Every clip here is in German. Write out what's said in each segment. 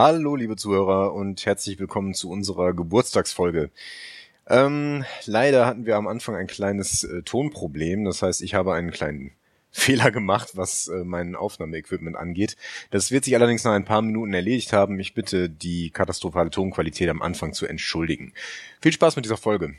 Hallo, liebe Zuhörer und herzlich willkommen zu unserer Geburtstagsfolge. Ähm, leider hatten wir am Anfang ein kleines äh, Tonproblem. Das heißt, ich habe einen kleinen Fehler gemacht, was äh, mein Aufnahmeequipment angeht. Das wird sich allerdings nach ein paar Minuten erledigt haben. Ich bitte, die katastrophale Tonqualität am Anfang zu entschuldigen. Viel Spaß mit dieser Folge.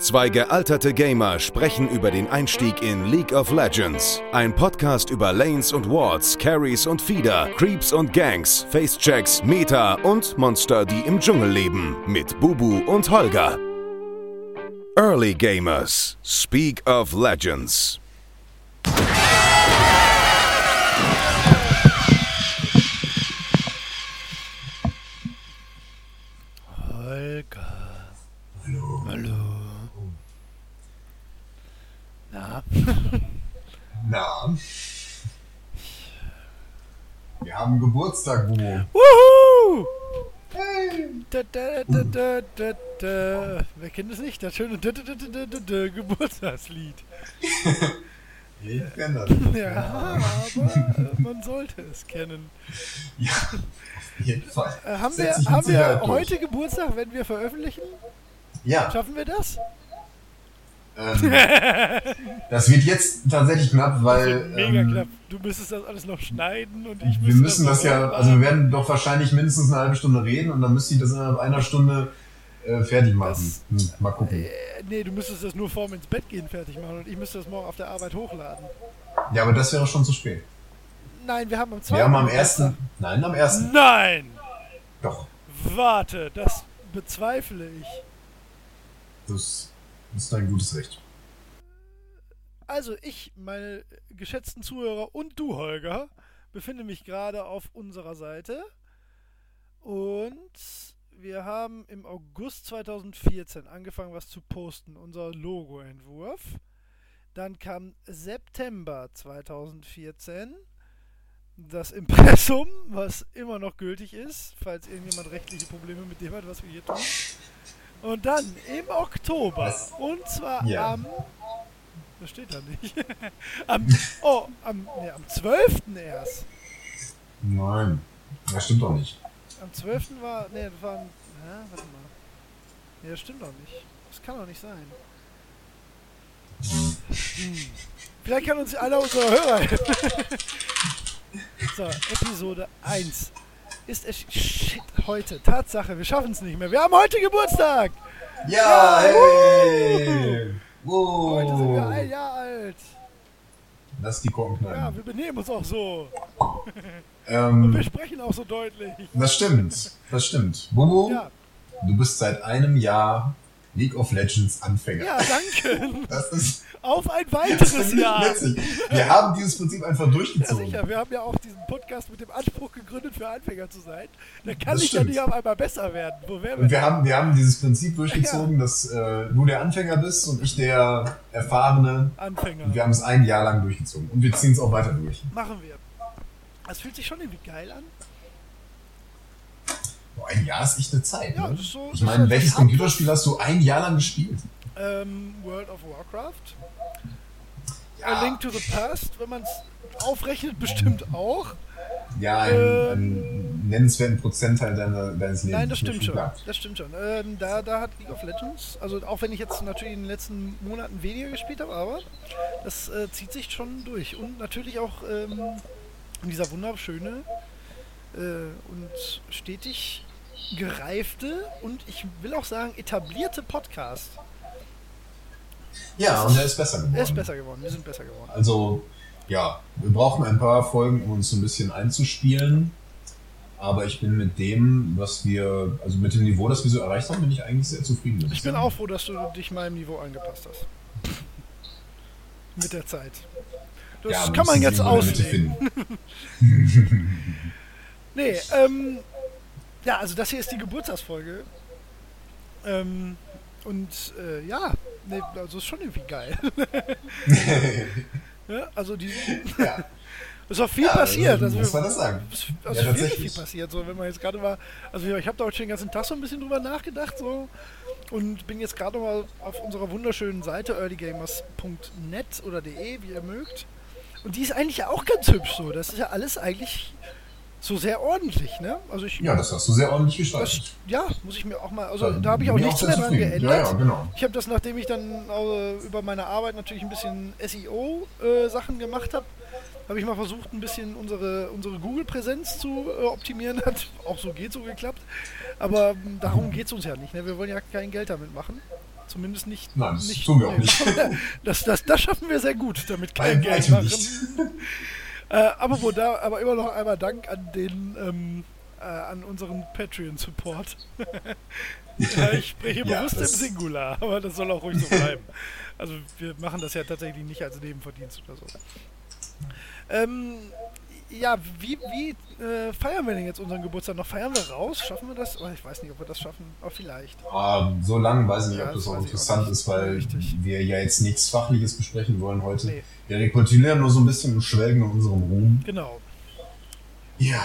Zwei gealterte Gamer sprechen über den Einstieg in League of Legends. Ein Podcast über Lanes und Wards, Carries und Feeder, Creeps und Gangs, Facechecks, Meta und Monster, die im Dschungel leben. Mit Bubu und Holger. Early Gamers. Speak of Legends. Holger. Hallo. Hallo. Na? Na? Wir haben Geburtstag, Bubo. Wuhu! Hey! Da, da, da, da, da, da. Wer kennt es nicht? Das schöne da, da, da, da, da, da, Geburtstagslied. Ich kenne das. Ja, aber man sollte es kennen. Ja, auf jeden Fall. Äh, haben wir, Setz haben heute Geburtstag, wenn wir veröffentlichen? Ja, Schaffen wir das? Ähm, das wird jetzt tatsächlich knapp, weil Mega ähm, knapp. Du müsstest das alles noch schneiden und ich wir müssen das ja, noch also wir werden doch wahrscheinlich mindestens eine halbe Stunde reden und dann müsste ich das innerhalb einer Stunde äh, fertig machen. Das- Hm, mal gucken. Äh, nee, du müsstest das nur vorm ins Bett gehen fertig machen und ich müsste das morgen auf der Arbeit hochladen. Ja, aber das wäre schon zu spät. Nein, wir haben am 2. Wir haben am ersten, nein, am ersten, Nein! doch. Warte, das bezweifle ich. Das ist dein gutes Recht. Also ich, meine geschätzten Zuhörer und du, Holger, befinde mich gerade auf unserer Seite und wir haben im August 2014 angefangen, was zu posten, unser Logoentwurf. Dann kam September 2014 das Impressum, was immer noch gültig ist, falls irgendjemand rechtliche Probleme mit dem hat, was wir hier tun. Und dann im Oktober, Was? und zwar Ja. am das steht da nicht. am, oh, am, nee, am 12. erst. Nein, das stimmt doch nicht. Am 12. war. Nee, das war. ein- Ja, warte mal. Nee, das stimmt doch nicht. Das kann doch nicht sein. Hm. Vielleicht kann uns einer unserer Hörer helfen. so, Episode 1. Ist es. Shit, heute. Tatsache, wir schaffen es nicht mehr. Wir haben heute Geburtstag! Ja, Ja, hey! Heute sind wir Wow. ein Jahr alt. Lass die Korken Ja, knallen. wir benehmen uns auch so. Ähm, Wir sprechen auch so deutlich. das stimmt, das stimmt. Bobo, Ja, du bist seit einem Jahr League of Legends Anfänger. ja, danke. Das ist, Auf ein weiteres Jahr. witzig. Wir haben dieses Prinzip einfach Ja, durchgezogen. sicher. Wir haben ja auch diesen Podcast mit dem Anspruch gegründet, für Anfänger zu sein. Da kann Das ich ja stimmt. nicht auf einmal besser werden. Wo wären wir Und wir denn? haben, wir haben dieses Prinzip durchgezogen, dass äh, du der Anfänger bist und ich der Erfahrene. Anfänger. Und wir haben es ein Jahr lang durchgezogen. Und wir ziehen es auch weiter durch. Machen wir. Das fühlt sich schon irgendwie geil an. Boah, ein Jahr ist echt eine Zeit. Ja, ne? so- ich meine, welches Computerspiel hast du ein Jahr lang gespielt? Ähm, World of Warcraft. A Ja, Link to the Past, wenn man es aufrechnet, bestimmt auch. ja ein, Ähm, einen nennenswerten Prozentteil deiner, deines Lebens. Nein, das stimmt schon. Das stimmt schon. Ähm, da, da hat League of Legends, also auch wenn ich jetzt natürlich in den letzten Monaten weniger gespielt habe, aber das äh, zieht sich schon durch. Und natürlich auch ähm, dieser wunderschöne äh, und stetig gereifte und ich will auch sagen etablierte Podcast. Ja, und er ist besser geworden. Er ist besser geworden, wir sind besser geworden. Also, ja, wir brauchen ein paar Folgen, um uns so ein bisschen einzuspielen. Aber ich bin mit dem, was wir, also mit dem Niveau, das wir so erreicht haben, bin ich eigentlich sehr zufrieden. Ich bin sagen. auch froh, dass du dich meinem Niveau angepasst hast. Mit der Zeit. Das Ja, kann man jetzt auslegen. Nee, ähm, ja, also das hier ist die Geburtstagsfolge. Ähm, und äh, ja, nee, also ist schon irgendwie geil. ja, also die, ja, es war viel Ja, passiert. also Also, muss man das sagen. es- Ja, Also viel, viel passiert. So, wenn man jetzt gerade mal, also ich habe da heute schon den ganzen Tag so ein bisschen drüber nachgedacht so und bin jetzt gerade mal auf unserer wunderschönen Seite earlygamers.net oder de, wie ihr mögt. Und die ist eigentlich auch ganz hübsch so. Das ist ja alles eigentlich so sehr ordentlich, ne? Also ich, Ja, das hast du sehr ordentlich das, gestaltet. ja, muss ich mir auch mal, also Da da habe ich auch nichts mehr dran geändert. Ja, ja, genau. Ich habe das, nachdem ich dann äh, über meine Arbeit natürlich ein bisschen SEO-Sachen gemacht habe, habe ich mal versucht, ein bisschen unsere, unsere Google-Präsenz zu äh, optimieren. Hat auch so geht so geklappt. Aber ähm, darum geht es uns ja nicht. Ne? Wir wollen ja kein Geld damit machen. Zumindest nicht. Nein, das nicht, tun wir auch nicht. Das, das, das schaffen wir sehr gut, damit kein Geld weitem machen. nicht. Äh, aber, wo da, aber immer noch einmal Dank an den ähm, äh, an unseren Patreon-Support. ich spreche Ja, bewusst im Singular, aber das soll auch ruhig so bleiben. Also wir machen das ja tatsächlich nicht als Nebenverdienst oder so. Ähm, ja, wie, wie äh, feiern wir denn jetzt unseren Geburtstag noch? Feiern wir raus? Schaffen wir das? Oh, ich weiß nicht, ob wir das schaffen, aber vielleicht. Ah, so lang weiß ich nicht, Ja, ob das das auch auch interessant nicht. ist, weil Richtig. wir ja jetzt nichts Fachliches besprechen wollen heute. Nee. Wir rekultivieren nur so ein bisschen und schwelgen in unserem Ruhm. Genau, Ja.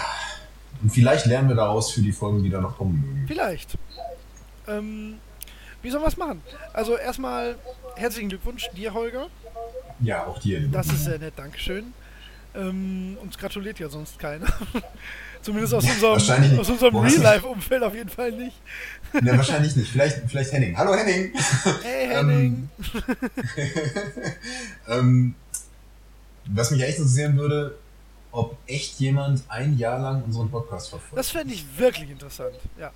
Und vielleicht lernen wir daraus für die Folgen, die da noch kommen mögen. vielleicht. Ähm, wie sollen wir es machen? Also erstmal herzlichen Glückwunsch dir, Holger. Ja, auch dir. Das ist sehr nett, Dankeschön. Ähm, uns gratuliert ja sonst keiner. Zumindest aus unserem, Wahrscheinlich nicht. aus unserem Real-Life-Umfeld auf jeden Fall nicht. Ne, wahrscheinlich nicht. Vielleicht, vielleicht Henning. Hallo Henning! Hey Ähm, Henning! ähm, was mich echt interessieren würde, ob echt jemand ein Jahr lang unseren Podcast verfolgt. das fände ich wirklich interessant. Ja,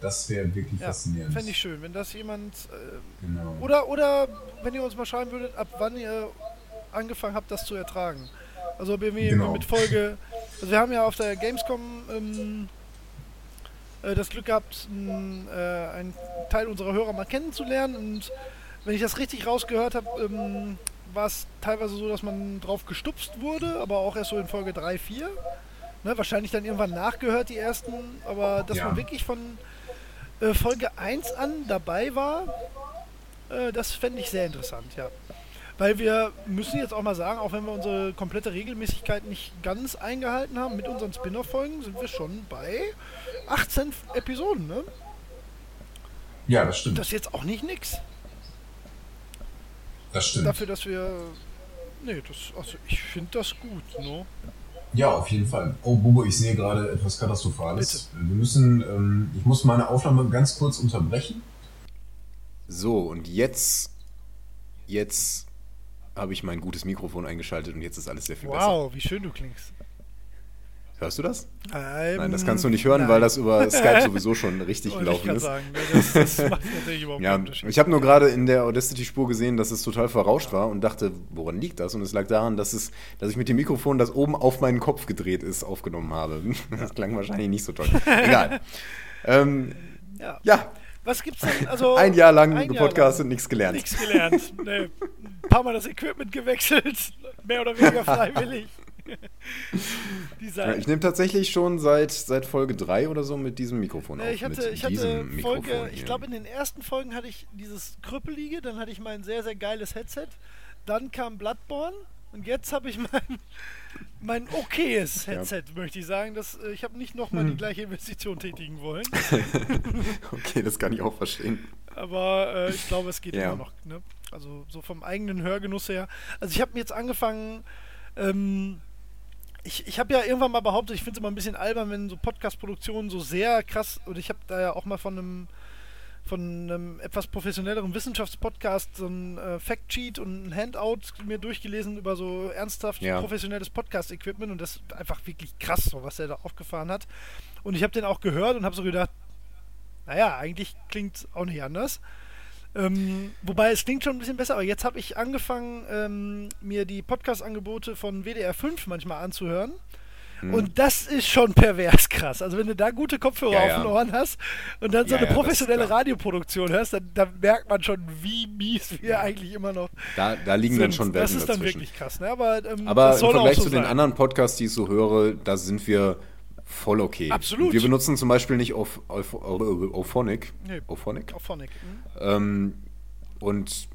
Das wäre wirklich ja faszinierend. fände ich schön, wenn das jemand. Äh, Genau. oder, oder wenn ihr uns mal schreiben würdet, ab wann ihr angefangen habt, das zu ertragen. Also irgendwie Genau. mit Folge. Also wir haben ja auf der Gamescom ähm, äh, das Glück gehabt, n, äh, einen Teil unserer Hörer mal kennenzulernen und wenn ich das richtig rausgehört habe, ähm, war es teilweise so, dass man drauf gestupst wurde, aber auch erst so in Folge 3, 4. Ne, wahrscheinlich dann irgendwann nachgehört, die ersten, aber dass Ja. man wirklich von äh, Folge 1 an dabei war, äh, das fände ich sehr interessant, ja. Weil wir müssen jetzt auch mal sagen, auch wenn wir unsere komplette Regelmäßigkeit nicht ganz eingehalten haben mit unseren Spin-off-Folgen, sind wir schon bei 18 Episoden, ne? Ja, das stimmt. Das ist jetzt auch nicht nix. Das stimmt. Dafür, dass wir. Nee, das, also ich finde das gut, ne? Ja, auf jeden Fall. Oh, Bubo, ich sehe gerade etwas Katastrophales. Wir müssen, ähm, ich muss meine Aufnahme ganz kurz unterbrechen. So, und jetzt, jetzt habe ich mein gutes Mikrofon eingeschaltet und jetzt ist alles sehr viel besser. Wow, wie schön du klingst. Hörst du das? Ähm, Nein, das kannst du nicht hören, nein. weil das über Skype sowieso schon richtig gelaufen ist. sagen, ne, das, das macht natürlich überhaupt Ja, keinen Unterschied. ich habe nur gerade in der Audacity-Spur gesehen, dass es total verrauscht war und dachte, woran liegt das? Und es lag daran, dass, es, dass ich mit dem Mikrofon, das oben auf meinen Kopf gedreht ist, aufgenommen habe. Das klang wahrscheinlich nicht so toll. Egal. ähm, ja. ja, Was gibt's denn? Also, ein Jahr lang ein Jahr gepodcastet, lang. nichts gelernt. Nichts gelernt. Nee. Ein paar Mal das Equipment gewechselt. Mehr oder weniger freiwillig. Ja, ich nehme tatsächlich schon seit, seit Folge 3 oder so mit diesem Mikrofon auf. Ich hatte, ich hatte Folge, ich glaube in den ersten Folgen hatte ich dieses Krüppelige, dann hatte ich mein sehr, sehr geiles Headset, dann kam Bloodborne und jetzt habe ich mein, mein okayes Ja. Headset, möchte ich sagen. Das, äh, ich habe nicht nochmal Hm. die gleiche Investition tätigen wollen, Okay, das kann ich auch verstehen. aber äh, ich glaube, es geht Ja. immer noch. Ne? Also so vom eigenen Hörgenuss her. Also ich habe jetzt angefangen, ähm, ich, ich habe ja irgendwann mal behauptet, ich finde es immer ein bisschen albern, wenn so Podcast-Produktionen so sehr krass, und ich habe da ja auch mal von einem von einem etwas professionelleren Wissenschaftspodcast so ein äh, Factsheet und ein Handout mir durchgelesen über so ernsthaft Ja. professionelles Podcast-Equipment und das ist einfach wirklich krass, so was er da aufgefahren hat. Und ich habe den auch gehört und habe so gedacht, naja, eigentlich klingt auch nicht anders. Ähm, wobei es klingt schon ein bisschen besser, aber jetzt habe ich angefangen, ähm, mir die Podcast-Angebote von WDR 5 manchmal anzuhören. Hm. Und das ist schon pervers krass. Also wenn du da gute Kopfhörer Ja, auf ja. den Ohren hast und dann so Ja, eine das professionelle. Radioproduktion hörst, dann, dann merkt man schon, wie mies wir eigentlich immer noch Da, da liegen dann sind. schon Das Welten ist dann dazwischen. wirklich krass. Ne? Aber, ähm, Aber das im Vergleich so zu den sein. anderen Podcasts, die ich so höre, da sind wir voll okay. Absolut. Wir benutzen zum Beispiel nicht auf, auf, auf, Auphonic. Nee. Auphonic. Auf Phonic. Mhm. Ähm, und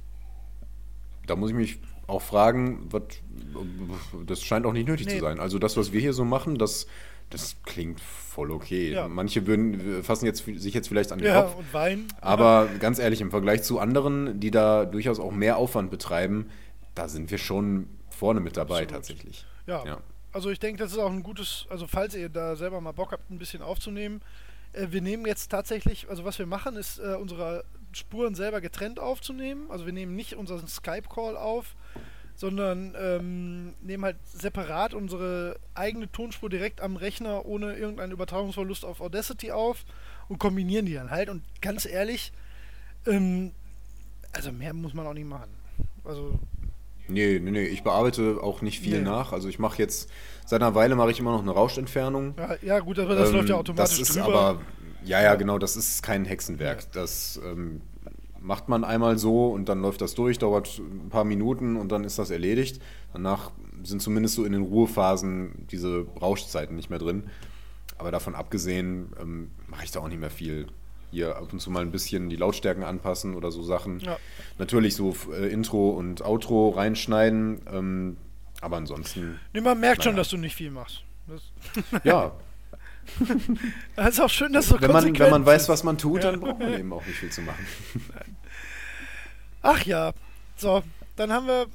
da muss ich mich auch fragen, was, das scheint auch nicht nötig Nee. zu sein. Also das, was wir hier so machen, das, das klingt voll okay. Ja. Manche würden fassen jetzt, sich jetzt vielleicht an den Ja, Kopf. und Wein. Aber ganz ehrlich, im Vergleich zu anderen, die da durchaus auch mehr Aufwand betreiben, da sind wir schon vorne mit dabei Absolut. tatsächlich. Ja. Ja. Also ich denke, das ist auch ein gutes, also falls ihr da selber mal Bock habt, ein bisschen aufzunehmen, äh, wir nehmen jetzt tatsächlich, also was wir machen, ist äh, unsere Spuren selber getrennt aufzunehmen. Also wir nehmen nicht unseren Skype-Call auf, sondern ähm, nehmen halt separat unsere eigene Tonspur direkt am Rechner ohne irgendeinen Übertragungsverlust auf Audacity auf und kombinieren die dann halt. Und ganz ehrlich, ähm, also mehr muss man auch nicht machen. Also Nee, nee, nee, ich bearbeite auch nicht viel Nee. nach. Also ich mache jetzt, seit einer Weile mache ich immer noch eine Rauschentfernung. ja, ja gut, aber das Ähm, läuft ja automatisch Das ist drüber. aber, ja, ja, genau, das ist kein Hexenwerk. Das ähm, macht man einmal so und dann läuft das durch, dauert ein paar Minuten und dann ist das erledigt. Danach sind zumindest so in den Ruhephasen diese Rauschzeiten nicht mehr drin. Aber davon abgesehen ähm, mache ich da auch nicht mehr viel. Hier ab und zu mal ein bisschen die Lautstärken anpassen oder so Sachen. Ja. Natürlich so äh, Intro und Outro reinschneiden. Ähm, aber ansonsten, nee, man merkt schon, naja. dass du nicht viel machst. Ja, das ist auch schön, dass du wenn man, wenn man weiß, was man tut, dann braucht man eben auch nicht viel zu machen. Ach ja, so, dann haben wir.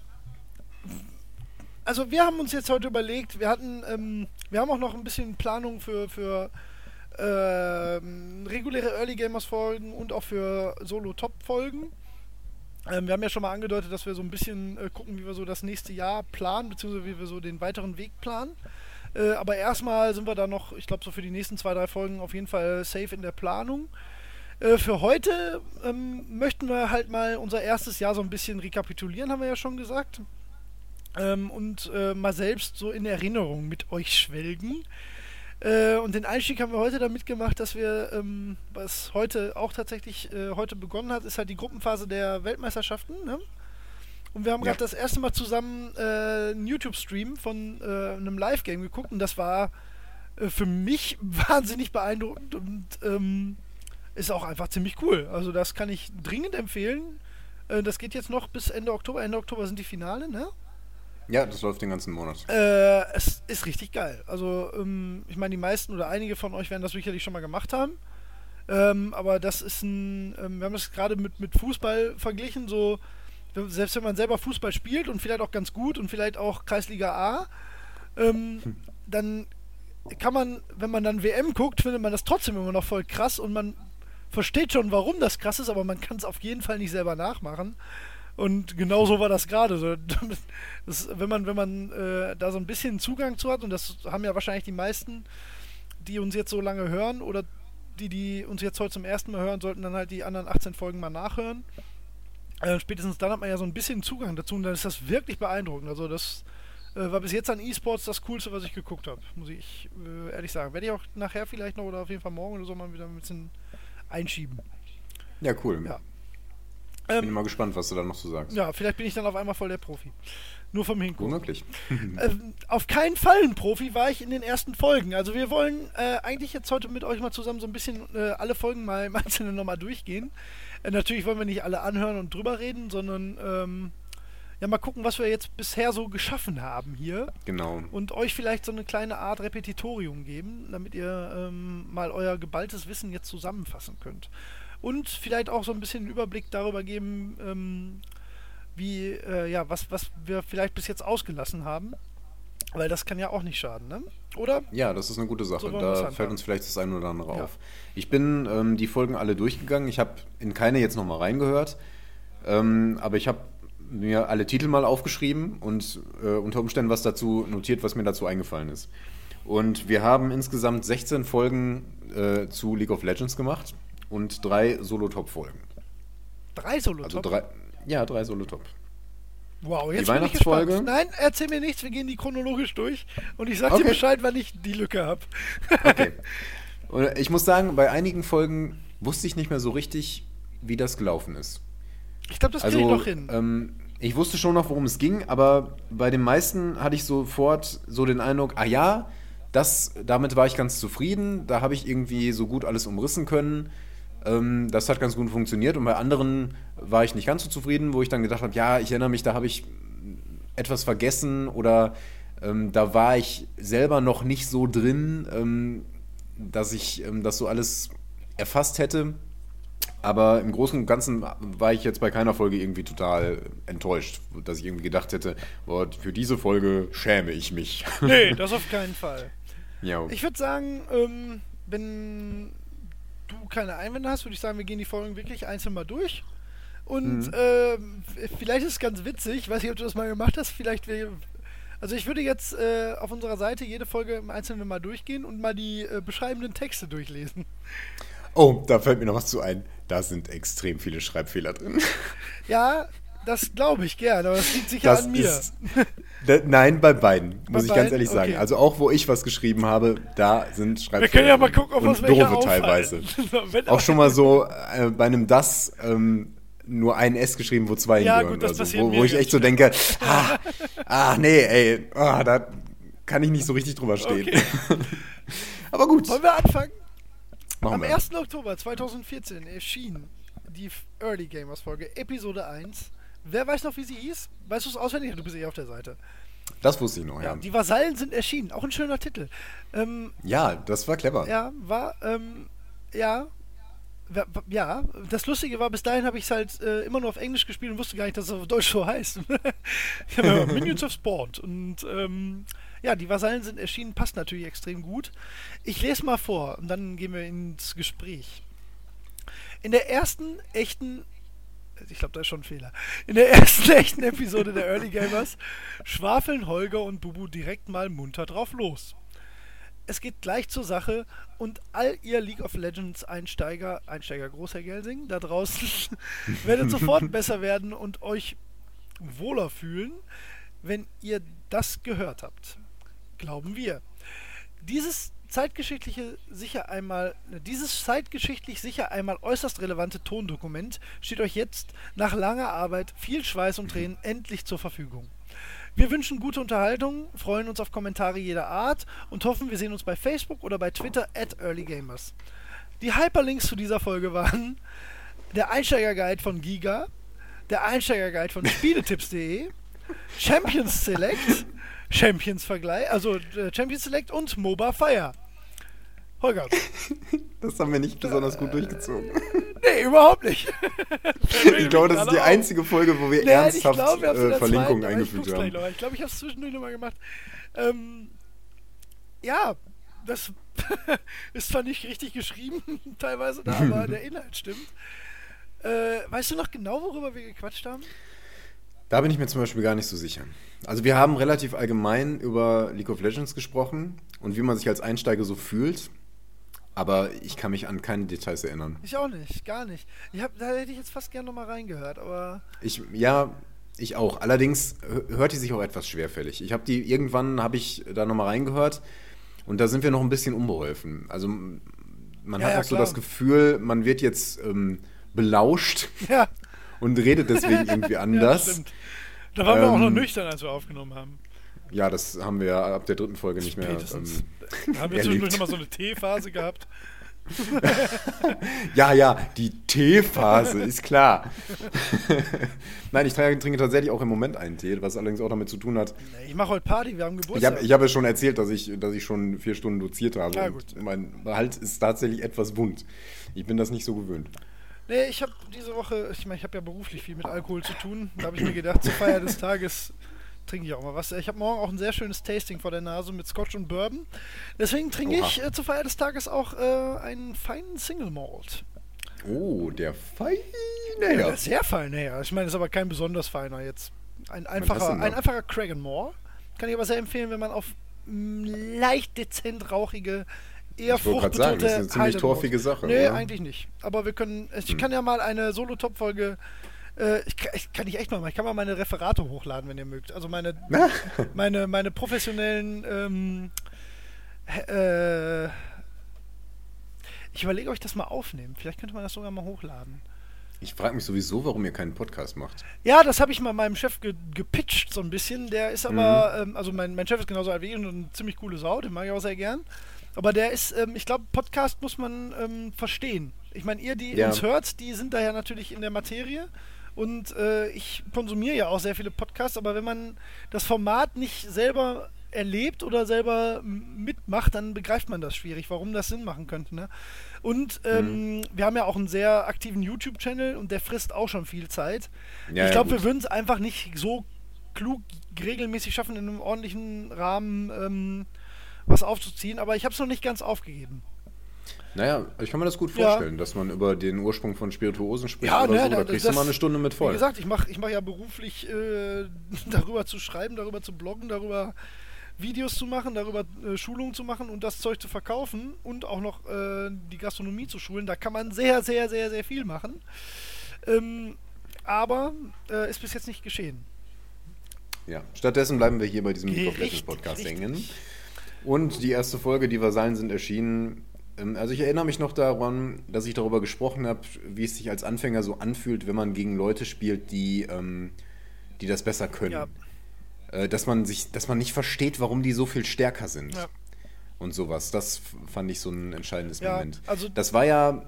Also wir haben uns jetzt heute überlegt, wir hatten, ähm, wir haben auch noch ein bisschen Planung für, für ähm, reguläre Early Gamers Folgen und auch für Solo-Top-Folgen. Ähm, wir haben ja schon mal angedeutet, dass wir so ein bisschen äh, gucken, wie wir so das nächste Jahr planen, beziehungsweise wie wir so den weiteren Weg planen. Äh, aber erstmal sind wir da noch, ich glaube, so für die nächsten zwei, drei Folgen auf jeden Fall safe in der Planung. Äh, für heute ähm, möchten wir halt mal unser erstes Jahr so ein bisschen rekapitulieren, haben wir ja schon gesagt. Ähm, und äh, mal selbst so in Erinnerung mit euch schwelgen. Äh, und den Einstieg haben wir heute damit gemacht, dass wir, ähm, was heute auch tatsächlich äh, heute begonnen hat, ist halt die Gruppenphase der Weltmeisterschaften. Ne? Und wir haben Ja. gerade das erste Mal zusammen äh, einen YouTube-Stream von äh, einem Live-Game geguckt und das war äh, für mich wahnsinnig beeindruckend und ähm, ist auch einfach ziemlich cool. Also das kann ich dringend empfehlen. Äh, das geht jetzt noch bis Ende Oktober. Ende Oktober sind die Finale, ne? Ja, das läuft den ganzen Monat. Äh, es ist richtig geil. Also, ähm, ich meine, die meisten oder einige von euch werden das sicherlich schon mal gemacht haben. Ähm, aber das ist ein, ähm, wir haben das gerade mit, mit Fußball verglichen, so, selbst wenn man selber Fußball spielt und vielleicht auch ganz gut und vielleicht auch Kreisliga A, ähm, dann kann man, wenn man dann WM guckt, findet man das trotzdem immer noch voll krass und man versteht schon, warum das krass ist, aber man kann es auf jeden Fall nicht selber nachmachen. Und genau so war das gerade. Wenn man, wenn man äh, da so ein bisschen Zugang zu hat, und das haben ja wahrscheinlich die meisten, die uns jetzt so lange hören, oder die, die uns jetzt heute zum ersten Mal hören, sollten dann halt die anderen 18 Folgen mal nachhören. Äh, spätestens dann hat man ja so ein bisschen Zugang dazu und dann ist das wirklich beeindruckend. Also das äh, war bis jetzt an E-Sports das Coolste, was ich geguckt habe, muss ich äh, ehrlich sagen. Werde ich auch nachher vielleicht noch oder auf jeden Fall morgen oder so mal wieder ein bisschen einschieben. Ja, cool. Ja. Bin Ähm, mal gespannt, was du da noch so sagst. ja, vielleicht bin ich dann auf einmal voll der Profi. Nur vom Hingucken. Womöglich. Ähm, auf keinen Fall ein Profi war ich in den ersten Folgen. Also wir wollen äh, eigentlich jetzt heute mit euch mal zusammen so ein bisschen äh, alle Folgen mal im Einzelnen nochmal durchgehen. Äh, natürlich wollen wir nicht alle anhören und drüber reden, sondern ähm, ja mal gucken, was wir jetzt bisher so geschaffen haben hier Genau. und euch vielleicht so eine kleine Art Repetitorium geben, damit ihr ähm, mal euer geballtes Wissen jetzt zusammenfassen könnt. Und vielleicht auch so ein bisschen einen Überblick darüber geben, ähm, wie, äh, ja, was, was wir vielleicht bis jetzt ausgelassen haben. Weil das kann ja auch nicht schaden, ne? Oder? Ja, das ist eine gute Sache. So da fällt uns vielleicht das eine oder andere Ja. auf. Ich bin ähm, die Folgen alle durchgegangen. Ich habe in keine jetzt nochmal reingehört. Ähm, aber ich habe mir alle Titel mal aufgeschrieben und äh, unter Umständen was dazu notiert, was mir dazu eingefallen ist. Und wir haben insgesamt 16 Folgen äh, zu League of Legends gemacht und drei Solo-Top-Folgen. Drei solo Also drei, ja, drei Solo-Top. Wow, jetzt Die bin ich Weihnachtsfolge? gespannt. Nein, erzähl mir nichts, wir gehen die chronologisch durch und ich sag dir Okay. Bescheid, wann ich die Lücke habe. Okay. Und ich muss sagen, bei einigen Folgen wusste ich nicht mehr so richtig, wie das gelaufen ist. Ich glaube, das kriege ich Also, noch hin. ähm, ich wusste schon noch, worum es ging, aber bei den meisten hatte ich sofort so den Eindruck, ah ja, das, damit war ich ganz zufrieden, da habe ich irgendwie so gut alles umrissen können. Ähm, das hat ganz gut funktioniert. Und bei anderen war ich nicht ganz so zufrieden, wo ich dann gedacht habe, ja, ich erinnere mich, da habe ich etwas vergessen oder ähm, da war ich selber noch nicht so drin, ähm, dass ich ähm, das so alles erfasst hätte. Aber im Großen und Ganzen war ich jetzt bei keiner Folge irgendwie total enttäuscht, dass ich irgendwie gedacht hätte, boah, für diese Folge schäme ich mich. Nee, das auf keinen Fall. ja. Ich würde sagen, ähm, wenn du keine Einwände hast, würde ich sagen, wir gehen die Folgen wirklich einzeln mal durch. Und Mhm. ähm, vielleicht ist es ganz witzig, ich weiß nicht, ob du das mal gemacht hast, vielleicht wäre. Also ich würde jetzt äh, auf unserer Seite jede Folge im Einzelnen mal durchgehen und mal die äh, beschreibenden Texte durchlesen. Oh, da fällt mir noch was zu ein. Da sind extrem viele Schreibfehler drin. Ja, das glaube ich gern, aber das liegt sicher Das an mir. ist. Da, nein, bei beiden, muss ich ganz beiden? ehrlich sagen. Okay. Also auch wo ich was geschrieben habe, da sind Schreibfehler. Wir können ja mal gucken, ob Und doofe teilweise. Auch schon mal so äh, bei einem das ähm, nur ein S geschrieben, wo zwei Ja, hingehören gut, das so, wo, wo ich ganz echt so denke, ah, ah nee, ey, ah, da kann ich nicht so richtig drüber stehen. Okay. Aber gut, Wollen wir anfangen? machen Am wir. 1. Oktober 2014 erschien die Early Gamers Folge, Episode 1. Wer weiß noch, wie sie hieß? Weißt du es auswendig? Du bist eh auf der Seite. Das wusste ich noch, Ja, ja. die Vasallen sind erschienen. Auch ein schöner Titel. Ähm, Ja, das war clever. ja, war, ähm, ja. Ja, das Lustige war, bis dahin habe ich es halt äh, immer nur auf Englisch gespielt und wusste gar nicht, dass es auf Deutsch so heißt. ich habe immer Minions of Sport und ähm, ja, die Vasallen sind erschienen, passt natürlich extrem gut. Ich lese mal vor und dann gehen wir ins Gespräch. In der ersten echten ich glaube, da ist schon ein Fehler. In der ersten echten Episode der Early Gamers schwafeln Holger und Bubu direkt mal munter drauf los. Es geht gleich zur Sache und all ihr League of Legends Einsteiger, Einsteiger Großherr Gelsing, da draußen werdet sofort besser werden und euch wohler fühlen, wenn ihr das gehört habt. Glauben wir. Dieses zeitgeschichtliche sicher einmal, dieses zeitgeschichtlich sicher einmal äußerst relevante Tondokument steht euch jetzt nach langer Arbeit, viel Schweiß und Tränen endlich zur Verfügung. Wir wünschen gute Unterhaltung, freuen uns auf Kommentare jeder Art und hoffen, wir sehen uns bei Facebook oder bei Twitter at earlygamers. Die Hyperlinks zu dieser Folge waren der Einsteigerguide von Giga, der Einsteigerguide von Spieletipps.de, Champions Select, Champions Vergleich, also äh, Champions Select und MOBA Fire. Holger. Das haben wir nicht besonders gut durchgezogen. Nee, überhaupt nicht. Ich glaube, das ist die einzige Folge, wo wir Nein, ernsthaft ich glaube, wir äh, Verlinkungen zweiten, eingefügt haben. noch. Ich glaube, ich habe es zwischendurch nochmal gemacht. Ähm, ja, das ist zwar nicht richtig geschrieben, teilweise da, aber der Inhalt stimmt. Äh, weißt du noch genau, worüber wir gequatscht haben? Da bin ich mir zum Beispiel gar nicht so sicher. Also wir haben relativ allgemein über League of Legends gesprochen und wie man sich als Einsteiger so fühlt. Aber ich kann mich an keine Details erinnern. Ich auch nicht, gar nicht. Ich hab, da hätte ich jetzt fast gerne nochmal reingehört, aber Ich, ja, ich auch. Allerdings hö- hört die sich auch etwas schwerfällig. Ich habe die, irgendwann habe ich da nochmal reingehört und da sind wir noch ein bisschen unbeholfen. Also man Ja, hat ja, auch so klar. das Gefühl, man wird jetzt ähm, belauscht ja, und redet deswegen irgendwie ja anders. das stimmt. Da waren wir auch noch Ähm, nüchtern, als wir aufgenommen haben. Ja, das haben wir ja ab der dritten Folge nicht mehr. Ähm, haben wir zwischendurch nochmal so eine T-Phase gehabt. ja, ja, die Teephase, ist klar. Nein, ich trinke, trinke tatsächlich auch im Moment einen Tee, was allerdings auch damit zu tun hat. Ich mache heute Party, wir haben Ich Geburtstag. habe ich hab ja schon erzählt, dass ich, dass ich schon vier Stunden doziert habe. Ja, und gut. Mein Hals ist tatsächlich etwas wund. Ich bin das nicht so gewöhnt. Nee, ich habe diese Woche, ich meine, ich habe ja beruflich viel mit Alkohol zu tun. Da habe ich mir gedacht, zur Feier des Tages trinke ich auch mal was. Ich habe morgen auch ein sehr schönes Tasting vor der Nase mit Scotch und Bourbon. Deswegen trinke Oha. ich äh, zur Feier des Tages auch äh, einen feinen Single Malt. Oh, der feine Ja. Herr. Sehr fein, ja. Ich meine, ist aber kein besonders feiner jetzt. Ein einfacher, ein einfacher Cragganmore. Kann ich aber sehr empfehlen, wenn man auf mm, leicht dezent rauchige, eher Ich gerade sagen, das ist eine fruchtbetonte ziemlich torfige Sache. Nee, oder? eigentlich nicht. Aber wir können, ich Hm. kann ja mal eine Solo-Top-Folge, äh, ich, kann- ich kann ich echt mal machen. Ich kann mal meine Referate hochladen, wenn ihr mögt. Also meine, meine, meine professionellen, ähm, äh, ich überlege, ob ich das mal aufnehmen. Vielleicht könnte man das sogar mal hochladen. Ich frage mich sowieso, warum ihr keinen Podcast macht. Ja, das habe ich mal meinem Chef ge gepitcht so ein bisschen. Der ist aber, Mhm. ähm, also mein, mein Chef ist genauso alt wie ich und eine ziemlich coole Sau, den mag ich auch sehr gern. Aber der ist, ähm, ich glaube, Podcast muss man ähm, verstehen. Ich meine, ihr, die Ja. uns hört, die sind da ja natürlich in der Materie. Und äh, ich konsumiere ja auch sehr viele Podcasts, aber wenn man das Format nicht selber erlebt oder selber mitmacht, dann begreift man das schwierig, warum das Sinn machen könnte. Ne? Und ähm, mhm. wir haben ja auch einen sehr aktiven YouTube-Channel und der frisst auch schon viel Zeit. Ja, ich glaube, ja, wir würden es einfach nicht so klug regelmäßig schaffen, in einem ordentlichen Rahmen ähm, was aufzuziehen, aber ich habe es noch nicht ganz aufgegeben. Naja, ich kann mir das gut vorstellen, ja. dass man über den Ursprung von Spirituosen spricht ja, oder ne, so. Da kriegst das, du mal eine Stunde mit voll. Wie gesagt, ich mache ich mach ja beruflich äh, darüber zu schreiben, darüber zu bloggen, darüber Videos zu machen, darüber äh, Schulungen zu machen und das Zeug zu verkaufen und auch noch äh, die Gastronomie zu schulen. Da kann man sehr, sehr, sehr, sehr viel machen. Ähm, aber äh, ist bis jetzt nicht geschehen. Ja, stattdessen bleiben wir hier bei diesem League of Legends Podcast hängen. Und die erste Folge, die Vasallen sind erschienen. Ähm, also ich erinnere mich noch daran, dass ich darüber gesprochen habe, wie es sich als Anfänger so anfühlt, wenn man gegen Leute spielt, die, ähm, die das besser können. Ja. Äh, dass man sich, dass man nicht versteht, warum die so viel stärker sind. Ja. Und sowas. Das fand ich so ein entscheidendes ja, Moment. Also das war ja,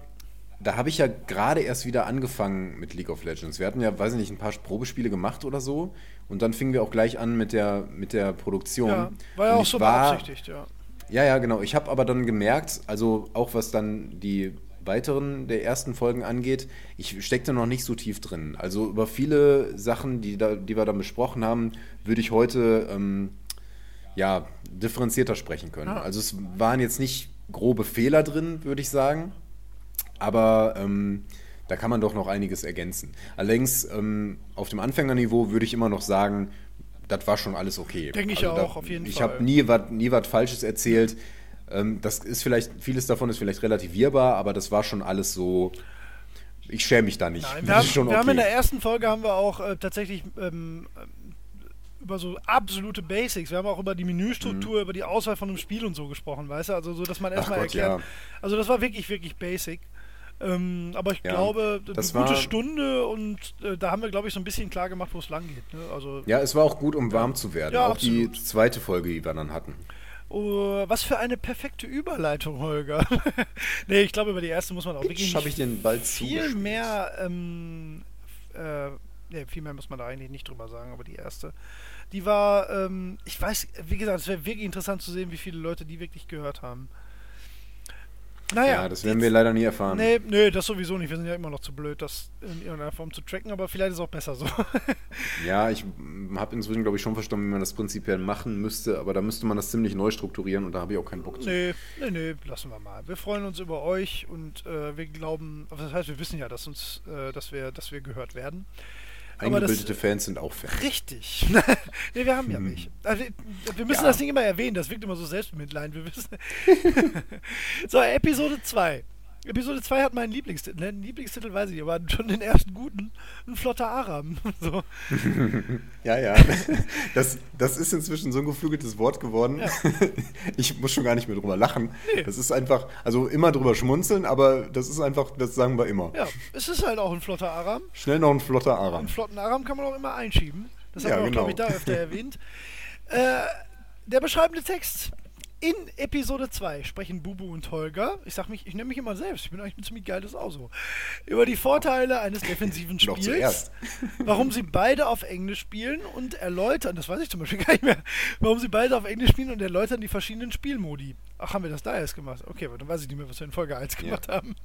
da habe ich ja gerade erst wieder angefangen mit League of Legends. Wir hatten ja, weiß ich nicht, ein paar Probespiele gemacht oder so. Und dann fingen wir auch gleich an mit der, mit der Produktion. Ja, war ja auch so war, beabsichtigt, ja. Ja, ja, genau. Ich habe aber dann gemerkt, also auch was dann die weiteren der ersten Folgen angeht, ich steckte noch nicht so tief drin. Also über viele Sachen, die, da, die wir dann besprochen haben, würde ich heute ähm, ja, differenzierter sprechen können. Ah. Also es waren jetzt nicht grobe Fehler drin, würde ich sagen, aber ähm, da kann man doch noch einiges ergänzen. Allerdings ähm, auf dem Anfängerniveau würde ich immer noch sagen, das war schon alles okay. Denke ich also auch, da, auf jeden ich Fall. Ich habe nie was nie Falsches erzählt. Ähm, das ist vielleicht, vieles davon ist vielleicht relativierbar, aber das war schon alles so. Ich schäme mich da nicht. Nein, wir, haben, wir okay. haben, in der ersten Folge haben wir auch äh, tatsächlich ähm, über so absolute Basics. Wir haben auch über die Menüstruktur, mhm. über die Auswahl von einem Spiel und so gesprochen, weißt du? Also so, dass man erstmal erklärt. Ja. Also das war wirklich, wirklich basic. Ähm, aber ich ja, glaube, eine gute Stunde und äh, da haben wir, glaube ich, so ein bisschen klar gemacht, wo es lang geht. Ne? Also, ja, es war auch gut, um warm zu werden. Ja, auch absolut. die zweite Folge, die wir dann hatten. Oh, was für eine perfekte Überleitung, Holger. nee, ich glaube, über die erste muss man auch wirklich ich den Ball viel mehr, ähm, äh, nee, viel mehr muss man da eigentlich nicht drüber sagen, aber die erste, die war, ähm, ich weiß, wie gesagt, es wäre wirklich interessant zu sehen, wie viele Leute die wirklich gehört haben. Naja, ja, das werden wir leider nie erfahren. Nee, nee, das sowieso nicht. Wir sind ja immer noch zu blöd, das in irgendeiner Form zu tracken, aber vielleicht ist es auch besser so. ja, ich habe inzwischen, glaube ich, schon verstanden, wie man das prinzipiell machen müsste, aber da müsste man das ziemlich neu strukturieren und da habe ich auch keinen Bock zu. Nee, nee, nee, lassen wir mal. Wir freuen uns über euch und äh, wir glauben, das heißt, wir wissen ja, dass uns, äh, dass wir, dass wir gehört werden. Eingebildete das, Fans sind auch Fans. Richtig. nee, wir haben ja welche. Hm. Also, wir müssen ja. das Ding immer erwähnen, das wirkt immer so selbstmitleid. Wir wissen. so, Episode 2. Episode 2 hat meinen Lieblingstitel. Ne? Lieblingstitel weiß ich aber schon den ersten guten. Ein flotter Aram. So. ja, ja. Das, das ist inzwischen so ein geflügeltes Wort geworden. Ja. Ich muss schon gar nicht mehr drüber lachen. Nee. Das ist einfach, also immer drüber schmunzeln, aber das ist einfach, das sagen wir immer. Ja, es ist halt auch ein flotter Aram. Schnell noch ein flotter Aram. Einen flotten Aram kann man auch immer einschieben. Das haben ja, wir auch, genau. glaube ich, da öfter erwähnt. Äh, der beschreibende Text in Episode 2 sprechen Bubu und Holger, ich sag mich, ich nenne mich immer selbst, ich bin eigentlich ein ziemlich geiles Auto, über die Vorteile eines defensiven Spiels, warum sie beide auf Englisch spielen und erläutern, das weiß ich zum Beispiel gar nicht mehr, warum sie beide auf Englisch spielen und erläutern die verschiedenen Spielmodi. Ach, haben wir das da erst gemacht? Okay, aber dann weiß ich nicht mehr, was wir in Folge 1 gemacht ja. haben.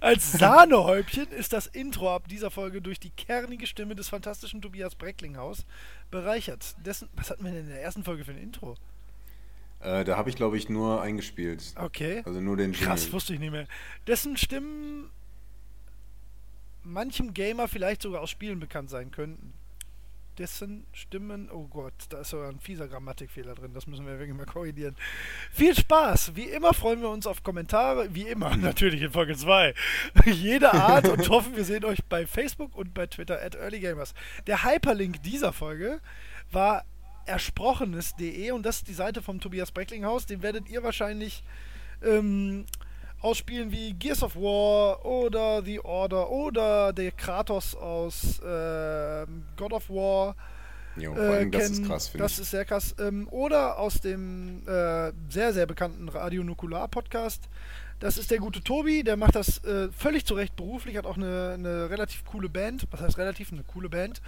Als Sahnehäubchen ist das Intro ab dieser Folge durch die kernige Stimme des fantastischen Tobias Brecklinghaus bereichert. Dessen, was hatten wir denn in der ersten Folge für ein Intro? Äh, da habe ich, glaube ich, nur eingespielt. Okay. Also nur den Jingle. Krass, wusste ich nicht mehr. Dessen Stimmen manchem Gamer vielleicht sogar aus Spielen bekannt sein könnten. Dessen Stimmen, oh Gott, da ist sogar ein fieser Grammatikfehler drin, das müssen wir wirklich mal korrigieren. Viel Spaß! Wie immer freuen wir uns auf Kommentare, wie immer, natürlich in Folge 2. Jede Art und hoffen, wir sehen euch bei Facebook und bei Twitter at EarlyGamers. Der Hyperlink dieser Folge war ersprochenes.de und das ist die Seite vom Tobias Brecklinghaus. Den werdet ihr wahrscheinlich ähm, ausspielen wie Gears of War oder The Order oder der Kratos aus äh, God of War. Jo, äh, das ist krass, finde ich. Das ist sehr krass. Ähm, oder aus dem äh, sehr, sehr bekannten Radio Nukular Podcast. Das ist der gute Tobi, der macht das äh, völlig zu Recht beruflich, hat auch eine, eine relativ coole Band. Was heißt relativ? Eine coole Band.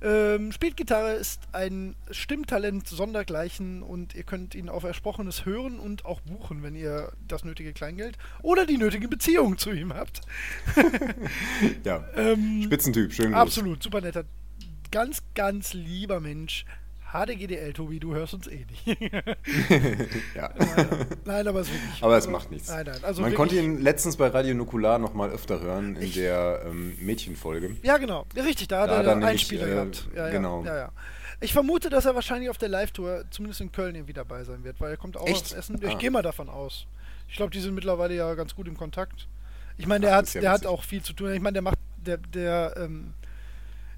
Ähm, spielt Gitarre, ist ein Stimmtalent sondergleichen und ihr könnt ihn auf Ersprochenes hören und auch buchen, wenn ihr das nötige Kleingeld oder die nötige Beziehung zu ihm habt. Ja. Ähm, Spitzentyp, schön. Absolut, super netter, ganz, ganz lieber Mensch. HDGDL, Tobi, du hörst uns eh nicht. Ja. nein, aber es wirklich. Aber es macht nichts. Nein, nein. Also Man konnte ihn letztens bei Radio Nukular noch mal öfter hören, in Ich- der ähm, Mädchenfolge. Ja, genau. Richtig, da hat Da er hat er einen Einspieler äh, gehabt. Ja, genau. Ja, ja. Ich vermute, dass er wahrscheinlich auf der Live-Tour, zumindest in Köln, irgendwie dabei sein wird, weil er kommt auch Echt? aus Essen. Ich Ah. gehe mal davon aus. Ich glaube, die sind mittlerweile ja ganz gut im Kontakt. Ich meine, der, Ach, hat, der hat auch viel zu tun. Ich meine, der macht, der, der, ähm,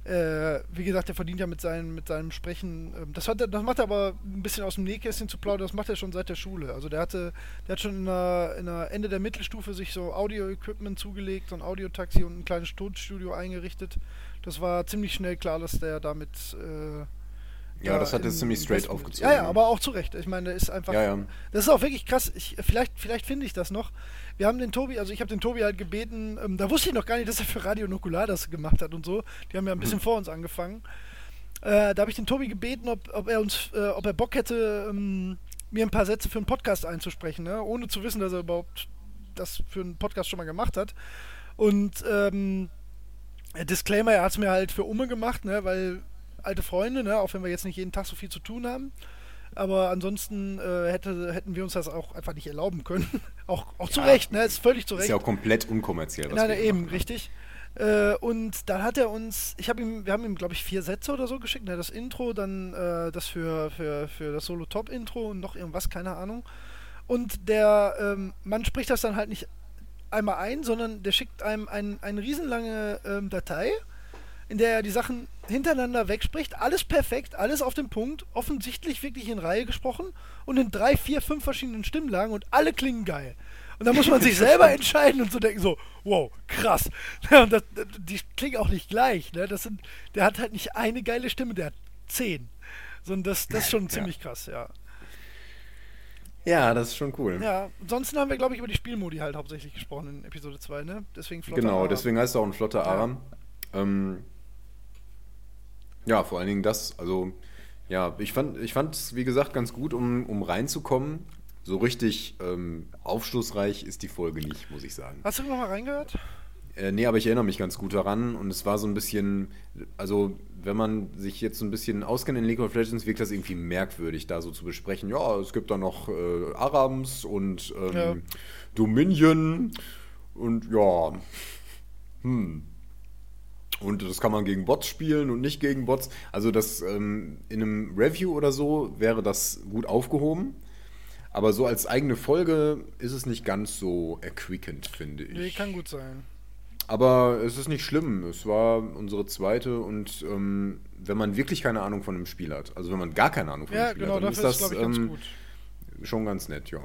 äh, wie gesagt, der verdient ja mit, seinem mit seinem Sprechen. Ähm, das, hat das macht er aber ein bisschen aus dem Nähkästchen zu plaudern. Das macht er schon seit der Schule. Also der hatte, der hat schon in der, in der Ende der Mittelstufe sich so Audio-Equipment zugelegt, so ein Audiotaxi und ein kleines Tonstudio eingerichtet. Das war ziemlich schnell klar, dass der damit. Äh, Ja, das hat er ziemlich im straight Westen- aufgezogen, Ja, ja, aber auch zu Recht. Ich meine, der ist einfach. Ja, ja. Das ist auch wirklich krass. Ich, vielleicht vielleicht finde ich das noch. Wir haben den Tobi, also ich habe den Tobi halt gebeten, ähm, da wusste ich noch gar nicht, dass er für Radio Nukular das gemacht hat und so. Die haben ja ein bisschen Hm. vor uns angefangen. Äh, da habe ich den Tobi gebeten, ob, ob er uns, äh, ob er Bock hätte, ähm, mir ein paar Sätze für einen Podcast einzusprechen, ne? ohne zu wissen, dass er überhaupt das für einen Podcast schon mal gemacht hat. Und ähm, äh, Disclaimer, er hat es mir halt für Umme gemacht, ne? weil alte Freunde, ne? auch wenn wir jetzt nicht jeden Tag so viel zu tun haben. Aber ansonsten äh, hätte, hätten wir uns das auch einfach nicht erlauben können. auch auch zu Ja, Recht, ne? Ist völlig zu Ist Recht. ja auch komplett unkommerziell. Was Nein, wir eben, machen. richtig. Äh, und dann hat er uns, ich habe ihm, wir haben ihm, glaube ich, vier Sätze oder so geschickt. Ne? Das Intro, dann äh, das für, für, für das Solo-Top-Intro und noch irgendwas, keine Ahnung. Und der ähm, Mann spricht das dann halt nicht einmal ein, sondern der schickt einem ein, eine riesenlange ähm, Datei, in der er die Sachen hintereinander wegspricht. Alles perfekt, alles auf den Punkt, offensichtlich wirklich in Reihe gesprochen und in drei, vier, fünf verschiedenen Stimmlagen und alle klingen geil. Und da muss man sich selber entscheiden und so denken so, wow, krass. Und das, die klingen auch nicht gleich. Ne? Das sind, der hat halt nicht eine geile Stimme, der hat zehn. Sondern das, das ist schon ziemlich krass, ja. Ja, das ist schon cool. Ja, ansonsten haben wir, glaube ich, über die Spielmodi halt hauptsächlich gesprochen in Episode 2, ne? Deswegen flotter Genau, Aram. deswegen heißt er auch ein flotter Aram. Ähm, ja, vor allen Dingen das. Also, ja, ich fand ich es, wie gesagt, ganz gut, um, um reinzukommen. So richtig ähm, aufschlussreich ist die Folge nicht, muss ich sagen. Hast du noch mal reingehört? Äh, nee, aber ich erinnere mich ganz gut daran und es war so ein bisschen, also wenn man sich jetzt so ein bisschen auskennt in League of Legends, wirkt das irgendwie merkwürdig, da so zu besprechen. Ja, es gibt da noch äh, Arams und ähm, Ja. Dominion und ja, hm. Und das kann man gegen Bots spielen und nicht gegen Bots. Also das ähm, in einem Review oder so wäre das gut aufgehoben. Aber so als eigene Folge ist es nicht ganz so erquickend, finde ich. Nee, kann gut sein. Aber es ist nicht schlimm. Es war unsere zweite und ähm, wenn man wirklich keine Ahnung von dem Spiel hat, also wenn man gar keine Ahnung von Ja, dem Spiel genau, hat, dann ist das ganz ähm, gut. schon ganz nett, ja.